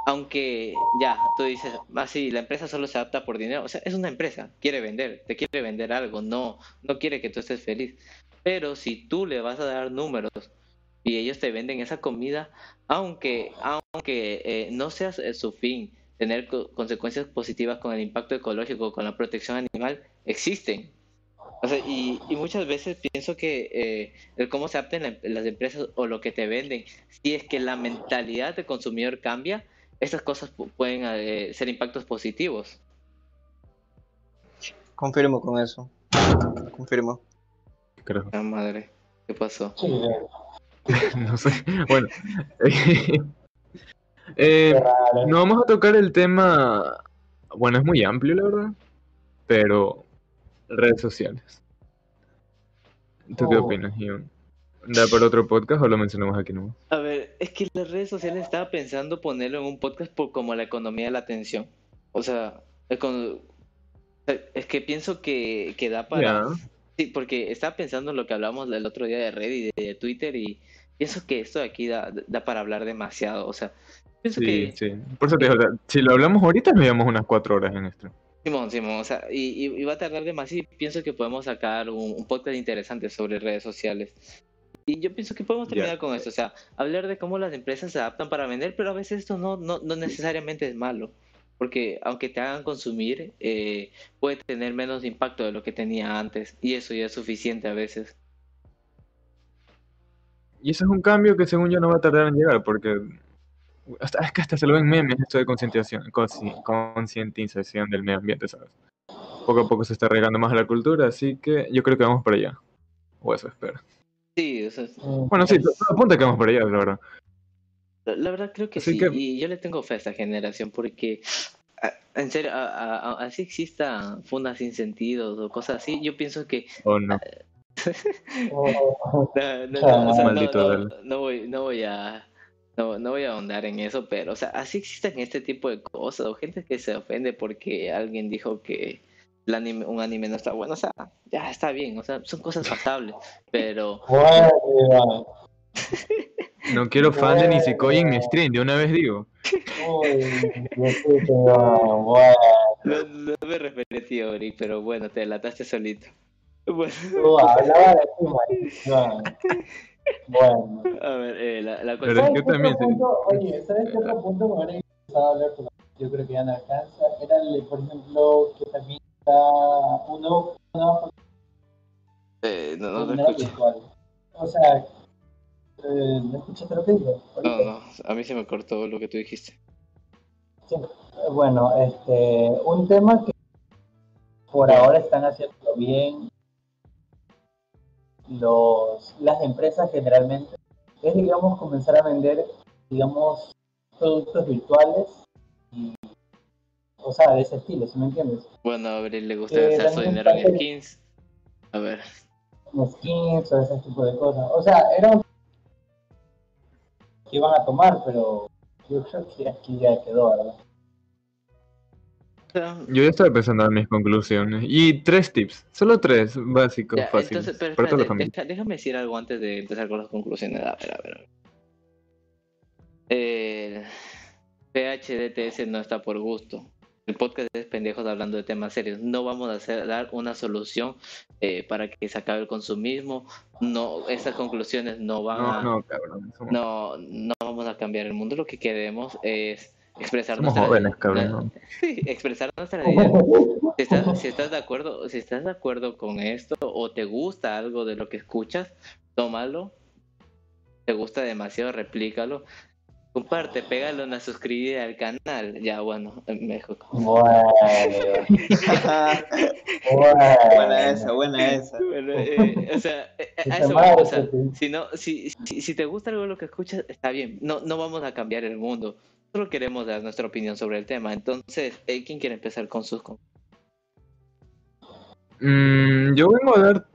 Aunque ya, tú dices, ah, sí, la empresa solo se adapta por dinero. O sea, es una empresa, quiere vender, te quiere vender algo, no, no quiere que tú estés feliz. Pero si tú le vas a dar números y ellos te venden esa comida, aunque, aunque eh, no sea eh, su fin tener co- consecuencias positivas con el impacto ecológico, con la protección animal, existen. O sea, y, y muchas veces pienso que eh, el cómo se adapten la- las empresas o lo que te venden, si es que la mentalidad del consumidor cambia, estas cosas pu- pueden eh, ser impactos positivos. Confirmo con eso. Confirmo. Creo. Ah, madre, ¿qué pasó? No sé. Bueno. Eh, no vamos a tocar el tema. Bueno, es muy amplio, la verdad. Pero. Redes sociales. ¿Tú qué Oh. opinas, Ian? ¿Da para otro podcast o lo mencionamos aquí nomás? A ver, es que las redes sociales estaba pensando ponerlo en un podcast por como la economía de la atención. O sea, es que pienso que, que da para... Ya. Sí, porque estaba pensando en lo que hablamos el otro día de Reddit y de Twitter y pienso que esto de aquí da, da para hablar demasiado. O sea, pienso Sí, que... sí. Por eso te digo, si lo hablamos ahorita, nos llevamos unas cuatro horas en esto. Simón, Simón, o sea, y, y- y va a tardar demasiado y pienso que podemos sacar un, un podcast interesante sobre redes sociales. Y yo pienso que podemos terminar con esto, o sea, hablar de cómo las empresas se adaptan para vender, pero a veces esto no, no, no necesariamente es malo, porque aunque te hagan consumir, eh, puede tener menos impacto de lo que tenía antes, y eso ya es suficiente a veces. Y eso es un cambio que según yo no va a tardar en llegar, porque hasta, es que hasta se lo ven memes esto de concientización del medio ambiente, ¿sabes? Poco a poco se está regando más a la cultura, así que yo creo que vamos para allá. O eso espero. Sí, o sea, Mm, Bueno, sí, apunta que vamos para allá, la verdad. La, verdad creo que Así sí, que- y yo le tengo fe a esta generación porque, a- en serio, a- a- a- así exista fundas sin sentidos o cosas así, yo pienso que O no. oh, no, no, Ah, voy, no voy a no, no voy a ahondar en eso, pero o sea, así existen este tipo de cosas o gente que se ofende porque alguien dijo que anime, un anime no está bueno, o sea, ya está bien, o sea, son cosas pasables, pero No quiero fan de Nisekoi en mi stream, de una vez digo. no, no, me referí a ti, Ori, pero bueno, te delataste solito. Bueno. Bueno. A ver, eh, la, la Pero cuestión... es ¿Sabes que qué también punto? Oye, ¿sabes qué otro punto me hubiera interesado hablar? Pero yo creo que ya no alcanza. Era, el, por ejemplo, que también un nuevo, una nueva Eh, no, no escucho. virtual. O sea, eh, ¿no escuchaste lo que digo? No, no, a mí se me cortó lo que tú dijiste. Sí. Bueno, este, un tema que por ahora están haciendo bien los, las empresas generalmente es, digamos, comenzar a vender, digamos, productos virtuales o sea, de ese estilo, ¿sí me entiendes? Bueno, a Abril le gusta Eh, gastar su dinero en skins. A ver, Como skins o ese tipo de cosas. O sea, era un que iban a tomar, pero yo creo que aquí ya quedó, ¿verdad? Yo ya estaba pensando en mis conclusiones. Y tres tips, solo tres básicos, ya, fáciles. entonces, pero para toda la espérate, familia. deja- déjame decir algo antes de empezar con las conclusiones. A ver, a ver. a ver. Eh, PHDTS no está por gusto. El podcast es pendejos hablando de temas serios. No vamos a hacer, dar una solución eh, para que se acabe el consumismo. No, esas conclusiones no van No, a. no, cabrón. somos- no, no vamos a cambiar el mundo. Lo que queremos es expresar Somos nuestra jóvenes, cabrón. ¿no? Sí, expresar nuestra idea. Si estás, si estás de acuerdo, si estás de acuerdo con esto o te gusta algo de lo que escuchas, tómalo. Te gusta demasiado, replícalo. Comparte, pégale una suscribida al canal. Ya, bueno, me dejo. Bueno, buena esa, buena esa. Bueno, eh, o sea, eh, a eso vamos, o sea, si, no, si, si, si te gusta algo de lo que escuchas, está bien. No, no vamos a cambiar el mundo. Solo queremos dar nuestra opinión sobre el tema. Entonces, eh, ¿quién quiere empezar con sus Mm, yo vengo a dar.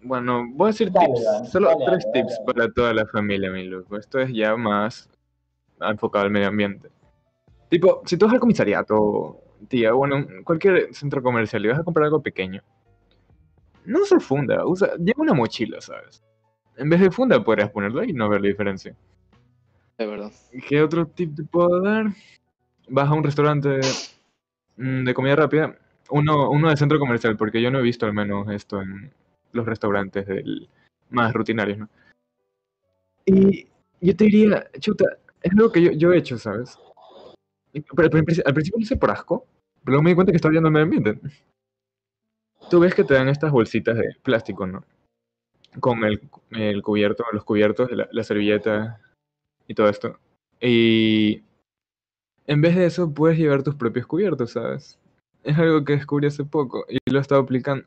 Bueno, voy a decir Dale, tips. dale, Solo dale, tres dale, tips dale. para toda la familia, mi loco. Esto es ya más enfocado al medio ambiente. Tipo, si tú vas al comisariato, tía, bueno, cualquier centro comercial y vas a comprar algo pequeño, no se funda, usa, lleva una mochila, ¿sabes? En vez de funda podrías ponerlo ahí y no ver la diferencia. De verdad. ¿Qué otro tip te puedo dar? Vas a un restaurante mm, de comida rápida, uno, uno de centro comercial, porque yo no he visto al menos esto en los restaurantes del, más rutinarios, ¿no? Y yo te diría, chuta, es algo que yo, yo he hecho, ¿sabes? Pero, pero al princi- al principio lo hice por asco, pero luego me di cuenta que estaba viendo el medio ambiente. Tú ves que te dan estas bolsitas de plástico, ¿no? Con el, el cubierto, los cubiertos, la, la servilleta y todo esto. Y en vez de eso, puedes llevar tus propios cubiertos, ¿sabes? Es algo que descubrí hace poco y lo he estado aplicando.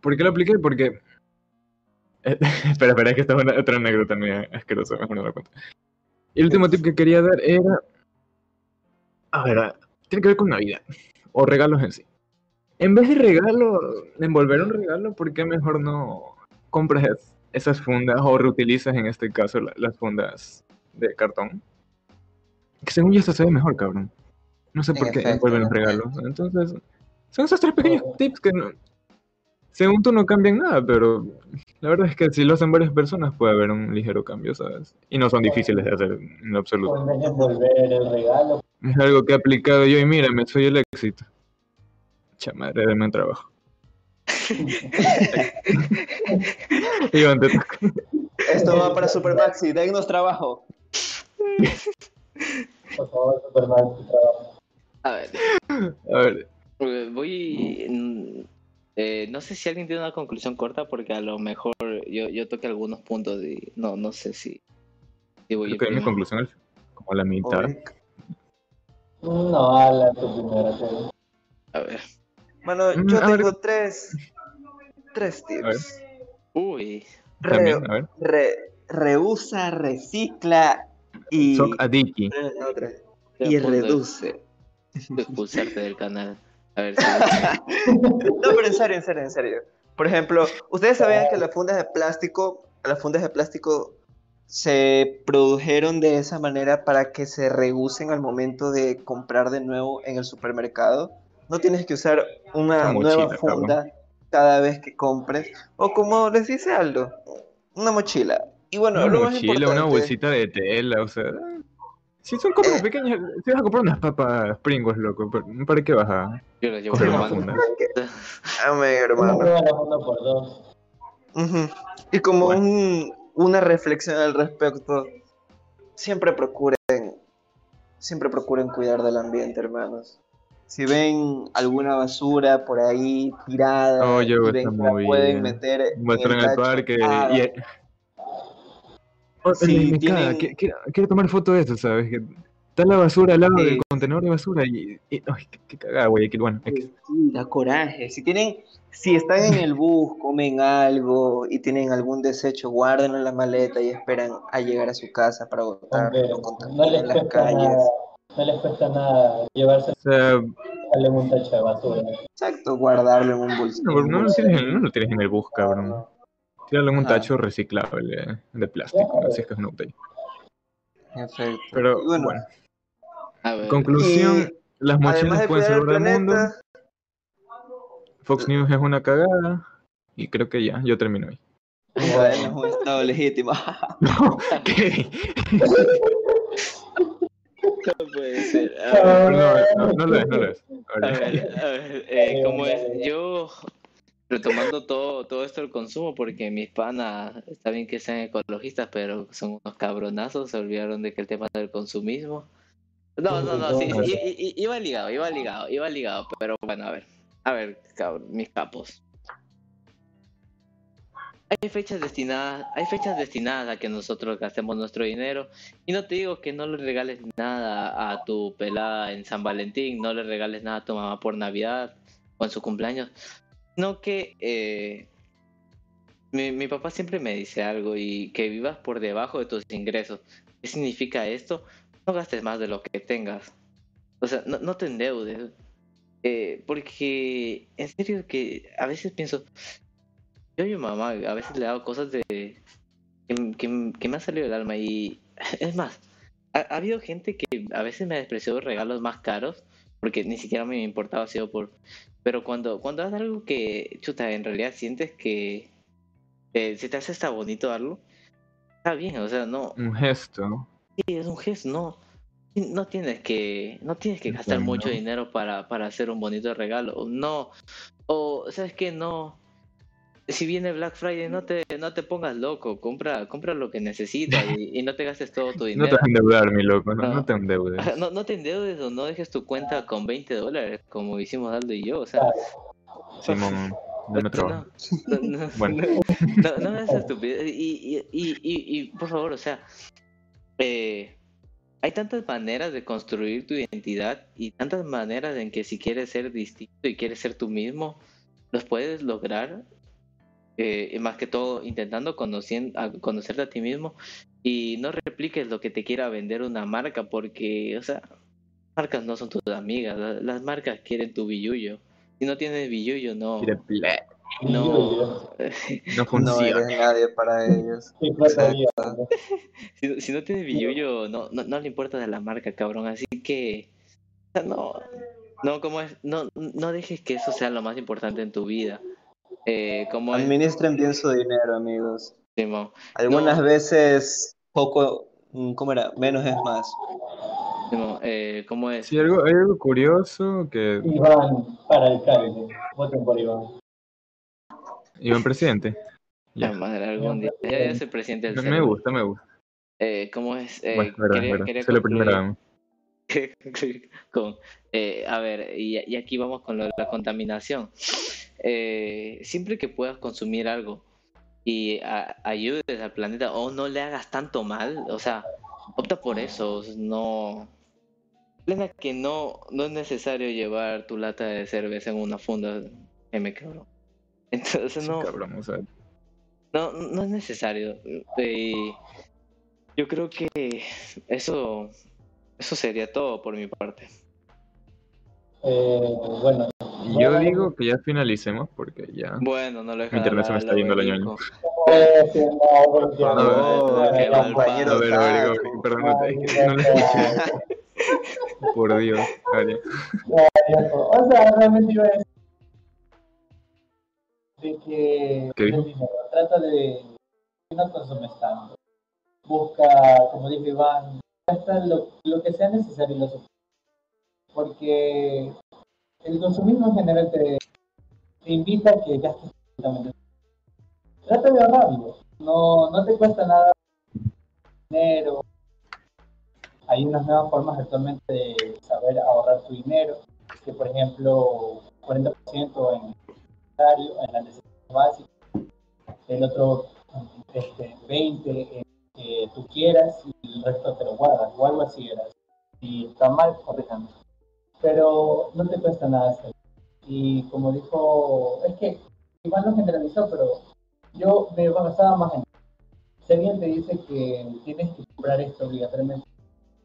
¿Por qué lo apliqué? Porque. Espera, espera, es que esta es una, otra anécdota mía asquerosa, mejor no la cuento. Y el último tip que quería dar era. A ver, tiene que ver con Navidad o regalos en sí. En vez de regalo, de envolver un regalo, ¿por qué mejor no compras es- esas fundas o reutilizas en este caso la- las fundas de cartón? Que según yo esto se ve mejor, cabrón. No sé En por qué efecto, envuelven los regalos. Entonces, son esos tres pequeños tips que no, según tú no cambian nada, pero la verdad es que si lo hacen varias personas puede haber un ligero cambio, ¿sabes? Y no son difíciles de hacer en lo absoluto. De el regalo, Es algo que he aplicado yo y mírame, soy el éxito. Chamadre, denme un trabajo. Iván, te toca. Esto va para Super Maxi, dennos trabajo. por favor, Superman, tu trabajo. A ver, A ver, voy. Eh, no sé si alguien tiene una conclusión corta, porque a lo mejor yo, yo toqué algunos puntos y no, no sé si, si voy a creo ir que es mi conclusión al- como a la mitad. No, habla tu primera. A ver. Mano, Mm, yo a ver. tengo tres. Tres A ver. tips. Uy, Re- También, a ver. re- reusa, recicla y. Soc la estoy Y a reduce. de expulsarte del canal. A ver si. No, pero en serio, en serio, en serio. Por ejemplo, ¿ustedes sabían que las fundas de plástico, las fundas de plástico se produjeron de esa manera para que se reusen al momento de comprar de nuevo en el supermercado? No tienes que usar una Una mochila, nueva funda cada vez que compres. O como les dice Aldo, una mochila. Y bueno, Una lo más mochila, una importante- bolsita de tela, o sea. Si son compras Eh. pequeñas, si vas a comprar unas papas Pringles, loco, ¿para- ¿para qué vas a Yo lo llevo una funda? Uno hermano. prueba la funda por dos. Y como Bueno. un- una reflexión al respecto, siempre procuren, siempre procuren cuidar del ambiente, hermanos. Si ven alguna basura por ahí tirada ven muy pueden meter en el parque y... Oh, tienen- quiero, quiero tomar foto de eso, ¿sabes? Que está la basura al lado Sí. del contenedor de basura y... y- ay, qué, qué cagada, güey. que- Bueno, X. Sí, da coraje. Si tienen, si están en el bus, comen algo y tienen algún desecho, guárdenlo en la maleta y esperan a llegar a su casa para botarlo, no les las cuesta calles. nada, no les cuesta nada llevarse O sea, darle un tacho de basura. Exacto, guardarlo en un bolsillo. no, pero no, lo tienes en, no lo tienes en el bus, cabrón. Tíralo en un Ajá. tacho reciclable de plástico, así es que es una botella. Perfecto. Pero bueno, bueno, A ver. conclusión, las mochilas de pueden salvar al mundo, Fox News es una cagada y creo que ya, yo termino ahí. bueno, es un estado legítimo. ¿Qué? No puede ser. A Pero ver, no, no, no lo es, no lo es. a ver, a ver, eh, ¿cómo es? Yo, retomando todo, todo esto del consumo, porque mis panas, está bien que sean ecologistas, pero son unos cabronazos, se olvidaron de que el tema del consumismo. No, no, no, sí, sí, iba ligado, iba ligado, iba ligado, pero bueno, a ver, a ver, cabrón, mis capos. Hay fechas destinadas, hay fechas destinadas a que nosotros gastemos nuestro dinero y no te digo que no le regales nada a tu pelada en San Valentín, no le regales nada a tu mamá por Navidad o en su cumpleaños, no que eh, mi, mi papá siempre me dice algo y que vivas por debajo de tus ingresos. ¿Qué significa esto? No gastes más de lo que tengas. O sea, no, no te endeudes. Eh, porque en serio que a veces pienso, yo a mi mamá a veces le hago cosas de que, que- me ha salido del alma y es más, ha habido gente que a veces me ha despreciado regalos más caros porque ni siquiera me importaba sido por pero cuando cuando haces algo que chuta en realidad sientes que eh, se te hace hasta bonito darlo está bien o sea no un gesto. Sí, es un gesto, no. No tienes que, no tienes que gastar mucho dinero para, para hacer un bonito regalo. No. O, ¿sabes qué? No. Si viene Black Friday, no te, no te pongas loco. Compra, compra lo que necesitas y, y no te gastes todo tu No te dinero. vas a endeudar, mi loco, no, No. no te endeudes. No, no te endeudes o no dejes tu cuenta con 20 dólares, como hicimos Aldo y yo. O sea, Simón, dame trabajo. no, no, no, Bueno. no, no hagas estupidez. Y, y, y, y, y, por favor, o sea, eh, hay tantas maneras de construir tu identidad y tantas maneras en que si quieres ser distinto y quieres ser tú mismo, los puedes lograr. Eh, y más que todo, intentando conocien- a- conocerte a ti mismo y no repliques lo que te quiera vender una marca, porque, o sea, marcas no son tus amigas, la- las marcas quieren tu billullo. Si no tienes billullo, no. No, No No funciona. eres nadie para ellos. Si, si no tiene billullo, no, no, no le importa de la marca, cabrón. Así que, o sea, no, no, como es, no, no dejes que eso sea lo más importante en tu vida. Eh, como es, Administren bien su dinero, amigos. Simón? Algunas No. veces poco, mm, ¿cómo era? Menos es más. Simón, eh, ¿cómo es? Sí, algo, hay algo curioso que Iván para alcalde. Voten por Iván. Iván presidente. La Ya. madre, algún día. Ya, ya soy presidente del Me, gusta, me gusta. Eh, ¿Cómo es? Eh, Bueno, verdad, quería- verdad. quería concluir. primera con, eh, a ver, y, y aquí vamos con lo de la contaminación. Eh, siempre que puedas consumir algo y a- ayudes al planeta o no le hagas tanto mal, o sea, opta por eso, no... Plena que no, no es necesario llevar tu lata de cerveza en una funda, M cabrón. Entonces Sí, no, cabrón, o sea, no, no es necesario. Eh, yo creo que eso, eso sería todo por mi parte. Eh, bueno, yo digo que ya finalicemos porque ya. Bueno, no lo Mi internet se me está yendo la ñoña. eh, A ver. A ver, perdón, no, lo escuché. Por Dios, Ari. O sea, realmente iba a decir de que ¿Qué trata de no consumes tanto. Busca, como dijo Iván, lo, lo que sea necesario y lo suficiente. Porque el consumismo en general te, invita a que gastes todo. Trata de ahorrarlo. No, no te cuesta nada dinero. Hay unas nuevas formas actualmente de saber ahorrar tu dinero, que por ejemplo 40% en en la necesidad básica, el otro este, 20% en que tú quieras y el resto te lo guardas, o algo así era. Si está mal, corríjame. Pero no te cuesta nada hacerlo. Y como dijo, es que igual lo generalizó, pero yo me basaba más en si alguien te dice que tienes que comprar esto obligatoriamente,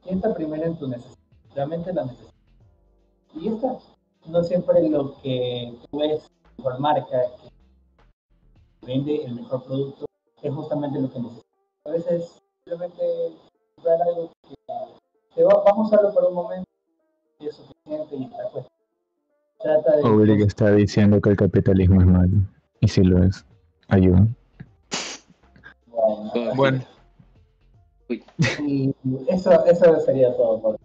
piensa primero en tu necesidad, realmente la necesidad. Y esta no siempre lo que tú ves por marca que vende el mejor producto es justamente lo que necesitas. A veces simplemente comprar algo que te va, vamos a usarlo por un momento es suficiente y está. Trata de Oblick está diciendo que el capitalismo es malo. Y si lo es, ayuda. Bueno, Bueno, y eso, eso sería todo por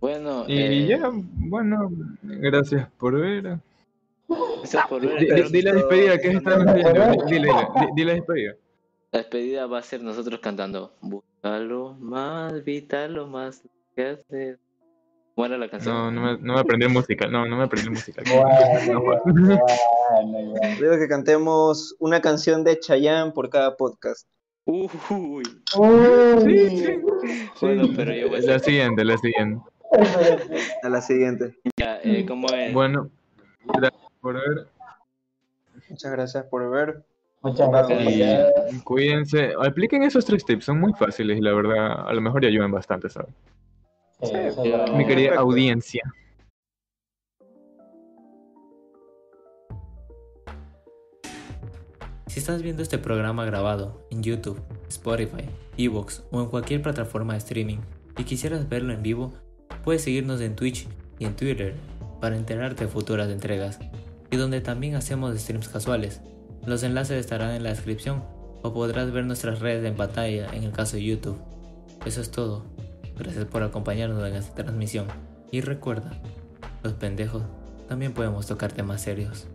bueno. Y eh, ya, bueno, gracias por ver. gracias por ver. Di, di- di la despedida, ¿qué están haciendo? Di, dile, di, di la despedida. La despedida va a ser nosotros cantando. Búscalo más, vital más. ¿Qué haces? ¿Cómo era la canción? No, no me, no me aprendí música, no, no me aprendí bueno, bueno, bueno. Digo que cantemos una canción de Chayanne por cada podcast. Uy. Uy. Sí, sí. Bueno, pero yo voy a La siguiente, la siguiente. A la siguiente. Ya, eh, ¿cómo es? Bueno, gracias por ver. Muchas gracias por ver. Muchas gracias. Y cuídense. Apliquen esos tres tips, son muy fáciles y la verdad, a lo mejor ya ayudan bastante, ¿sabes? Sí, es verdad. Mi querida Perfecto. audiencia. Si estás viendo este programa grabado en YouTube, Spotify, Evox o en cualquier plataforma de streaming y quisieras verlo en vivo, puedes seguirnos en Twitch y en Twitter para enterarte de futuras entregas y donde también hacemos streams casuales. Los enlaces estarán en la descripción o podrás ver nuestras redes en pantalla en el caso de YouTube. Eso es todo. Gracias por acompañarnos en esta transmisión y recuerda, los pendejos también podemos tocar temas serios.